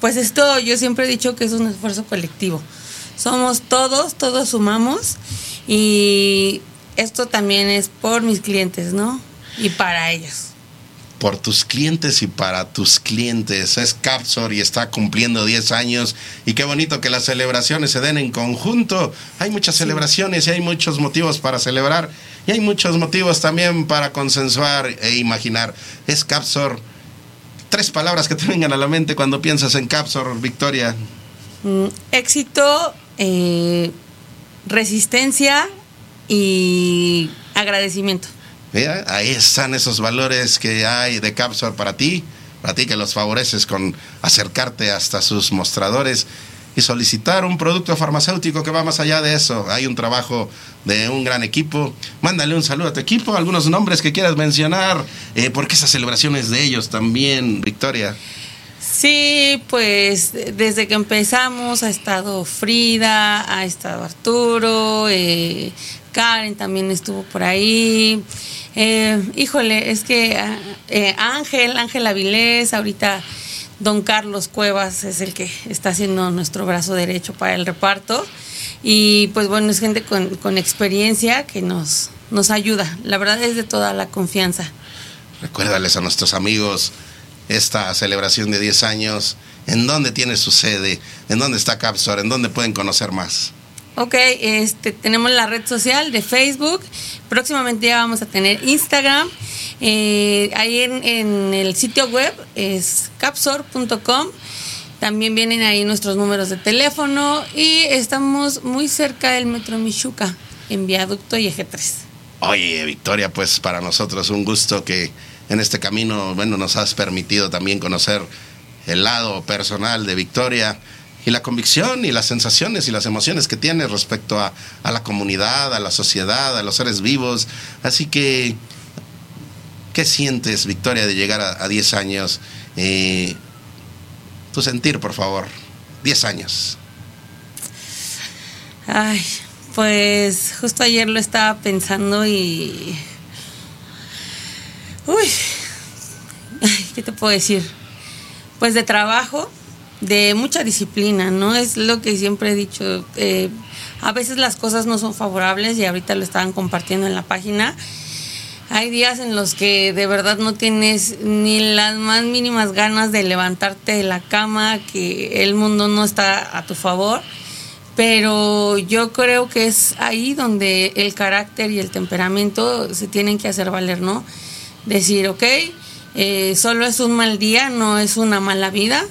pues esto yo siempre he dicho que es un esfuerzo colectivo. Somos todos, todos sumamos y esto también es por mis clientes, ¿no? Y para ellos. Por tus clientes y para tus clientes. Es Capsor y está cumpliendo 10 años. Y qué bonito que las celebraciones se den en conjunto. Hay muchas celebraciones y hay muchos motivos para celebrar. Y hay muchos motivos también para consensuar e imaginar. Es Capsor tres palabras que te vengan a la mente cuando piensas en Capsor, Victoria. Mm, éxito, eh, resistencia y agradecimiento. Ahí están esos valores que hay de Capsor para ti, para ti que los favoreces con acercarte hasta sus mostradores y solicitar un producto farmacéutico que va más allá de eso. Hay un trabajo de un gran equipo. Mándale un saludo a tu equipo, algunos nombres que quieras mencionar, eh, porque esa celebración es de ellos también, Victoria. Sí, pues desde que empezamos ha estado Frida, ha estado Arturo, eh, Karen también estuvo por ahí. Eh, híjole, es que Ángel, Ángel Avilés, ahorita Don Carlos Cuevas es el que está haciendo nuestro brazo derecho para el reparto. Y pues bueno, es gente con, experiencia que nos, nos ayuda. La verdad es de toda la confianza. Recuérdales a nuestros amigos esta celebración de 10 años. ¿En dónde tiene su sede? ¿En dónde está Capsor? ¿En dónde pueden conocer más? Ok, este, tenemos la red social de Facebook. Próximamente ya vamos a tener Instagram. Eh, ahí en, el sitio web es capsor.com. También vienen ahí nuestros números de teléfono y estamos muy cerca del Metro Michuca, en Viaducto y Eje 3. Oye, Victoria, pues para nosotros un gusto que en este camino, bueno, nos has permitido también conocer el lado personal de Victoria y la convicción y las sensaciones y las emociones que tiene respecto a, a la comunidad, a la sociedad, a los seres vivos. Así que ¿Qué sientes, Victoria, de llegar a, 10 años? Eh, tu sentir, por favor. 10 años. Ay, pues justo ayer lo estaba pensando y... Uy, ¿qué te puedo decir? Pues de trabajo, de mucha disciplina, ¿no? Es lo que siempre he dicho. Eh, a veces las cosas no son favorables y ahorita lo estaban compartiendo en la página hay días en los que de verdad no tienes ni las más mínimas ganas de levantarte de la cama, que el mundo no está a tu favor, pero yo creo que es ahí donde el carácter y el temperamento se tienen que hacer valer, ¿no? Decir, ok, eh, solo es un mal día, no es una mala vida,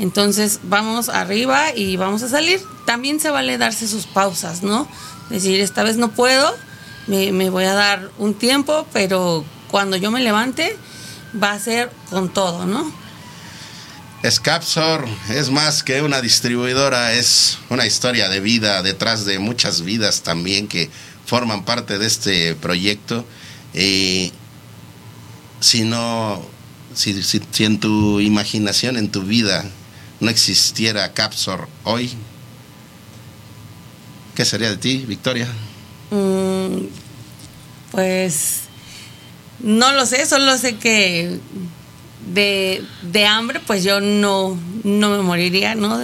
entonces vamos arriba y vamos a salir. También se vale darse sus pausas, ¿no? Decir, esta vez no puedo, me, voy a dar un tiempo, pero cuando yo me levante va a ser con todo, ¿no? Scapsor es más que una distribuidora, es una historia de vida detrás de muchas vidas también que forman parte de este proyecto. Y si no, si, en tu imaginación, en tu vida, no existiera Capsor hoy, ¿qué sería de ti, Victoria? Mm, pues no lo sé, solo sé que de, hambre pues yo no, no me moriría, ¿no?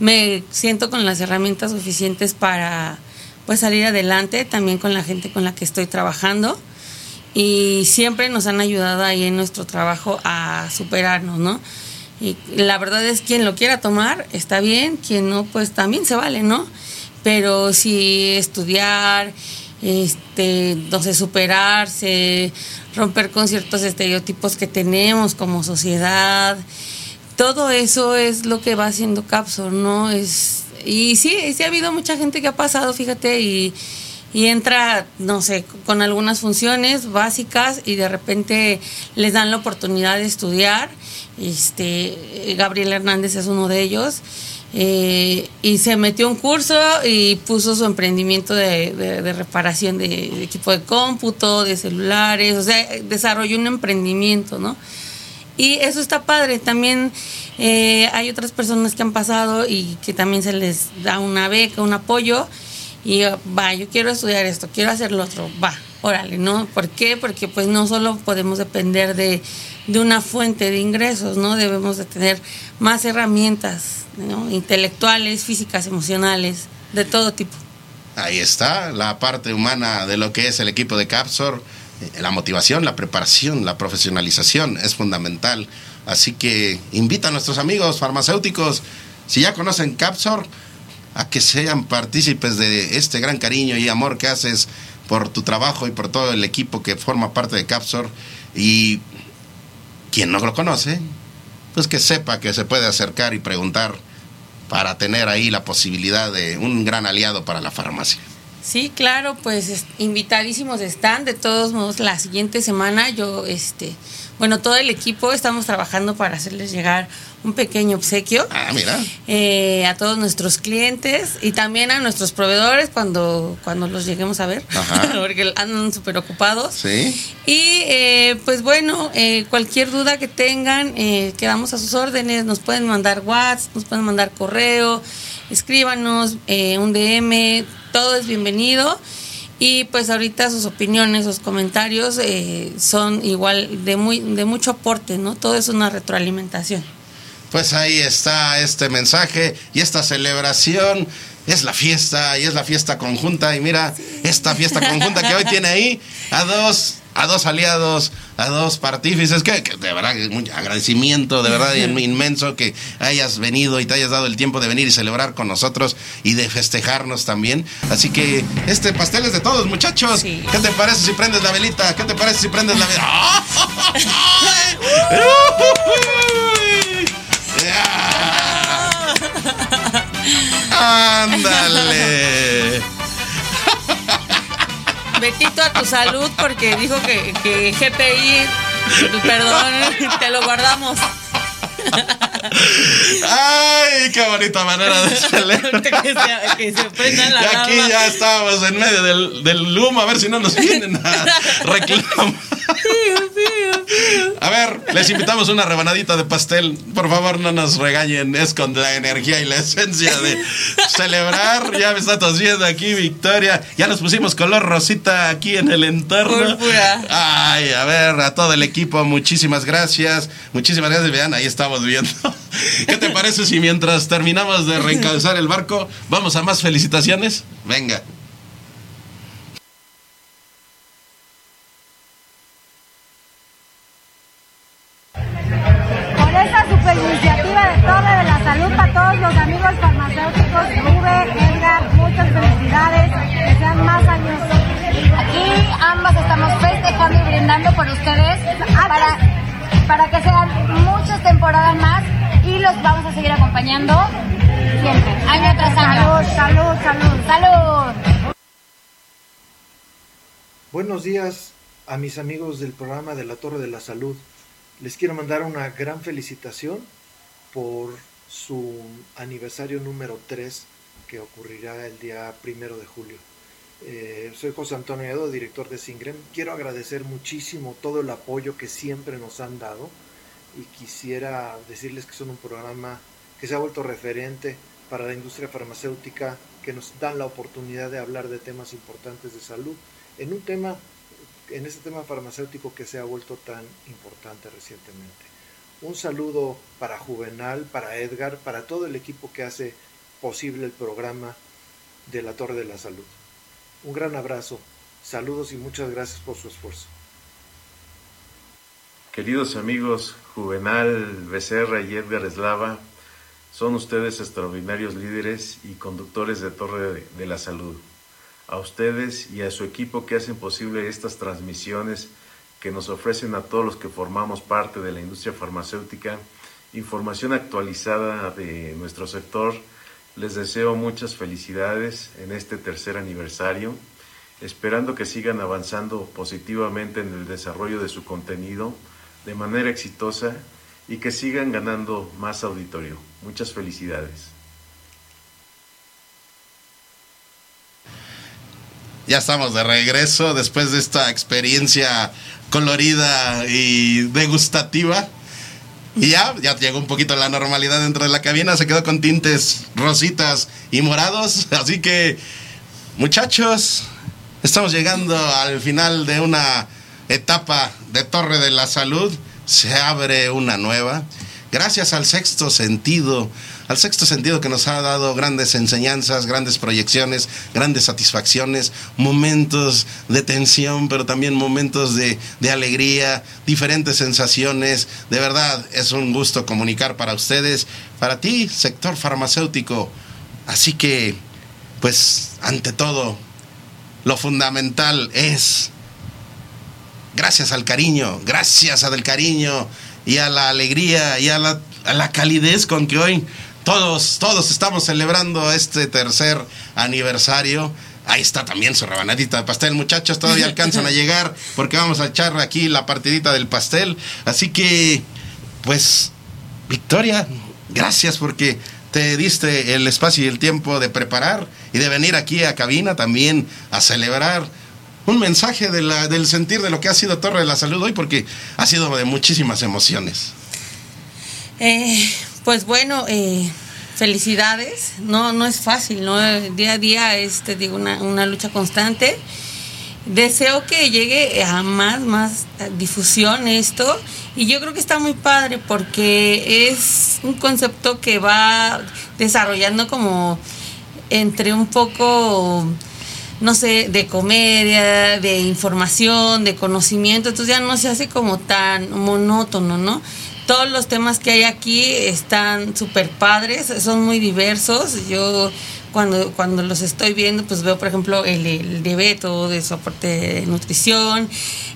me siento con las herramientas suficientes para pues salir adelante también con la gente con la que estoy trabajando y siempre nos han ayudado ahí en nuestro trabajo a superarnos, ¿no? Y la verdad es quien lo quiera tomar está bien, quien no pues también se vale, ¿no? Pero si estudiar, este, no sé, superarse, romper con ciertos estereotipos que tenemos como sociedad, todo eso es lo que va haciendo Capsor, ¿no? Es, y sí, sí ha habido mucha gente que ha pasado, fíjate, y, y entra, no sé, con algunas funciones básicas y de repente les dan la oportunidad de estudiar. Este, Gabriel Hernández es uno de ellos. Eh, y se metió un curso y puso su emprendimiento de, de, reparación de, equipo de cómputo, de celulares, o sea, desarrolló un emprendimiento, ¿no? Y eso está padre. También eh, hay otras personas que han pasado y que también se les da una beca, un apoyo. Y va, yo quiero estudiar esto, quiero hacer lo otro, va, órale, ¿no? ¿Por qué? Porque pues no solo podemos depender de, de una fuente de ingresos, ¿no? Debemos de tener más herramientas, ¿no? Intelectuales, físicas, emocionales, de todo tipo. Ahí está, la parte humana de lo que es el equipo de Capsor, eh, la motivación, la preparación, la profesionalización es fundamental. Así que invita a nuestros amigos farmacéuticos, si ya conocen Capsor, a que sean partícipes de este gran cariño y amor que haces por tu trabajo y por todo el equipo que forma parte de Capsor. Y quien no lo conoce, pues que sepa que se puede acercar y preguntar para tener ahí la posibilidad de un gran aliado para la farmacia. Sí, claro, pues invitadísimos están. De todos modos, la siguiente semana yo, este, bueno, todo el equipo estamos trabajando para hacerles llegar un pequeño obsequio. Ah, mira. Eh, a todos nuestros clientes y también a nuestros proveedores cuando, cuando los lleguemos a ver, porque andan súper ocupados. Sí. Y eh, pues bueno, eh, cualquier duda que tengan, quedamos a sus órdenes. Nos pueden mandar WhatsApp, nos pueden mandar correo, escríbanos un DM, todo es bienvenido. Y pues ahorita sus opiniones, sus comentarios son igual de, muy, de mucho aporte, ¿no? Todo es una retroalimentación. Pues ahí está este mensaje y esta celebración. Es la fiesta y es la fiesta conjunta. Y mira, esta fiesta conjunta que hoy tiene ahí a dos a dos aliados, a dos partífices, que, de verdad, un agradecimiento de verdad inmenso que hayas venido y te hayas dado el tiempo de venir y celebrar con nosotros y de festejarnos también. Así que este pastel es de todos, muchachos. ¿Qué te parece si prendes la velita? ¿Qué te parece si prendes la velita? ¡Ándale! Betito a tu salud porque dijo que, que GPI, perdón, te lo guardamos. Ay, qué bonita manera de celebrar. que, se, prendan la Y aquí ya estábamos en medio del, del humo, a ver si no nos vienen a reclamar. A ver, les invitamos una rebanadita de pastel. Por favor, no nos regañen. Es con la energía y la esencia de celebrar. Ya me está tosiendo aquí, Victoria. Ya nos pusimos color rosita aquí en el entorno. Ay, a ver, a todo el equipo, muchísimas gracias. Muchísimas gracias, vean, ahí estamos viendo. ¿Qué te parece si mientras terminamos de reencabezar el barco, vamos a más felicitaciones? Venga. A mis amigos del programa de la Torre de la Salud. Les quiero mandar una gran felicitación por su aniversario número 3 que ocurrirá el día primero de julio. Eh, soy José Antonio Edo, director de Singrem. Quiero agradecer muchísimo todo el apoyo que siempre nos han dado y quisiera decirles que son un programa que se ha vuelto referente para la industria farmacéutica, que nos dan la oportunidad de hablar de temas importantes de salud en un tema, en este tema farmacéutico que se ha vuelto tan importante recientemente. Un saludo para Juvenal, para Edgar, para todo el equipo que hace posible el programa de la Torre de la Salud. Un gran abrazo, saludos y muchas gracias por su esfuerzo. Queridos amigos Juvenal Becerra y Edgar Eslava, son ustedes extraordinarios líderes y conductores de Torre de la Salud. A ustedes y a su equipo que hacen posible estas transmisiones que nos ofrecen a todos los que formamos parte de la industria farmacéutica información actualizada de nuestro sector. Les deseo muchas felicidades en este tercer aniversario, esperando que sigan avanzando positivamente en el desarrollo de su contenido de manera exitosa y que sigan ganando más auditorio. Muchas felicidades. Ya estamos de regreso después de esta experiencia colorida y degustativa. Y ya, ya llegó un poquito la normalidad dentro de la cabina, se quedó con tintes rositas y morados. Así que, muchachos, estamos llegando al final de una etapa de Torre de la Salud. Se abre una nueva. Gracias al sexto sentido, al sexto sentido que nos ha dado grandes enseñanzas, grandes proyecciones, grandes satisfacciones, momentos de tensión, pero también momentos de, de, alegría, diferentes sensaciones. De verdad, es un gusto comunicar para ustedes, para ti, sector farmacéutico. Así que, pues, ante todo, lo fundamental es, gracias al cariño, gracias al cariño y a la alegría y a la, a la calidez con que hoy todos, todos estamos celebrando este tercer aniversario. Ahí está también su rabanadita de pastel, muchachos, todavía alcanzan a llegar porque vamos a echar aquí la partidita del pastel. Así que, pues, Victoria, gracias porque te diste el espacio y el tiempo de preparar y de venir aquí a cabina también a celebrar un mensaje de la, del sentir de lo que ha sido Torre de la Salud hoy porque ha sido de muchísimas emociones. Eh, pues bueno, eh, felicidades. No, no es fácil, ¿no? Día a día es, te digo, una, una lucha constante. Deseo que llegue a más, más difusión esto. Y yo creo que está muy padre porque es un concepto que va desarrollando como entre un poco, no sé, de comedia, de información, de conocimiento. Entonces ya no se hace como tan monótono, ¿no? Todos los temas que hay aquí están súper padres, son muy diversos. Yo cuando, cuando los estoy viendo, pues veo, por ejemplo, el, el de de soporte de nutrición,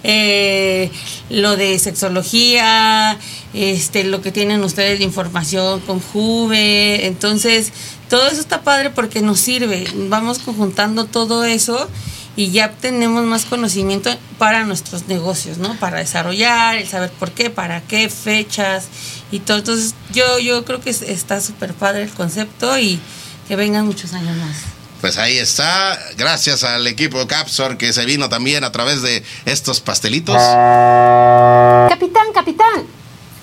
eh, lo de sexología, este, lo que tienen ustedes de información con Juve. Entonces, todo eso está padre porque nos sirve. Vamos conjuntando todo eso y ya tenemos más conocimiento para nuestros negocios, ¿no? Para desarrollar, el saber por qué, para qué, fechas y todo. Entonces, yo, yo creo que está súper padre el concepto y que vengan muchos años más. Pues ahí está, gracias al equipo Capsor que se vino también a través de estos pastelitos. Capitán, capitán,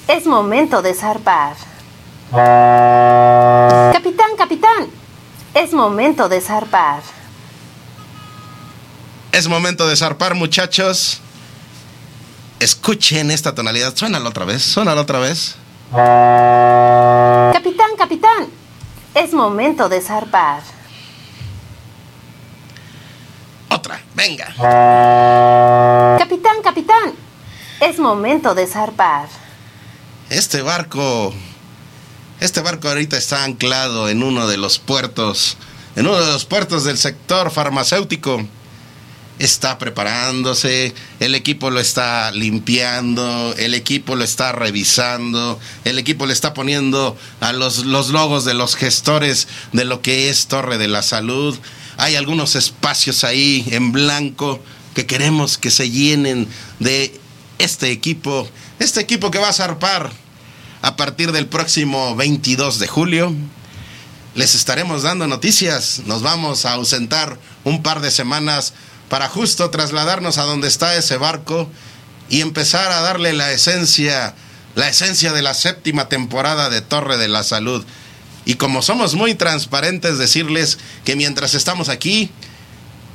es momento de zarpar. Capitán, capitán, es momento de zarpar. Es momento de zarpar, muchachos. Escuchen esta tonalidad. Suénalo otra vez, suénalo otra vez. Capitán, capitán, es momento de zarpar. Otra, venga. Capitán, capitán, es momento de zarpar. Este barco, este barco ahorita está anclado en uno de los puertos, en uno de los puertos del sector farmacéutico está preparándose, el equipo lo está limpiando, el equipo lo está revisando, el equipo le está poniendo a los, los logos de los gestores de lo que es Torre de la Salud. Hay algunos espacios ahí en blanco que queremos que se llenen de este equipo, este equipo que va a zarpar a partir del próximo 22 de julio. Les estaremos dando noticias, nos vamos a ausentar un par de semanas para justo trasladarnos a donde está ese barco y empezar a darle la esencia, la esencia de la séptima temporada de Torre de la Salud. Y como somos muy transparentes, decirles que mientras estamos aquí,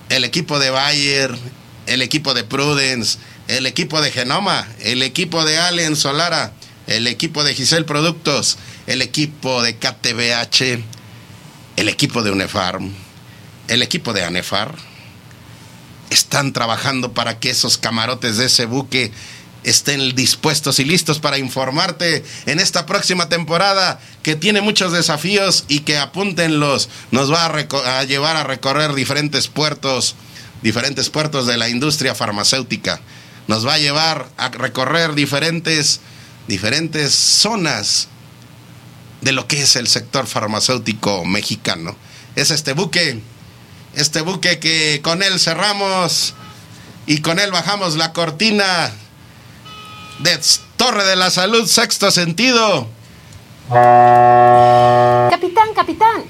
el equipo de Bayer, el equipo de Prudence, el equipo de Genoma, el equipo de Allen Solara, el equipo de Giselle Productos, el equipo de KTBH, el equipo de UNEFARM, el equipo de ANEFAR, están trabajando para que esos camarotes de ese buque estén dispuestos y listos para informarte en esta próxima temporada que tiene muchos desafíos y que apúntenlos, nos va a, llevar a recorrer diferentes puertos, diferentes puertos de la industria farmacéutica. Nos va a llevar a recorrer diferentes, diferentes zonas de lo que es el sector farmacéutico mexicano. Es este buque, este buque que con él cerramos y con él bajamos la cortina de Torre de la Salud, sexto sentido. Capitán, capitán,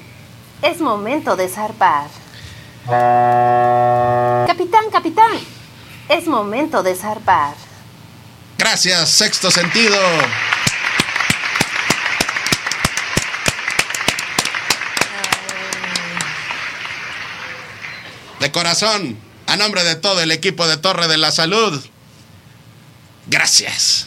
es momento de zarpar. Capitán, capitán, es momento de zarpar. Gracias, sexto sentido. De corazón, a nombre de todo el equipo de Torre de la Salud, gracias.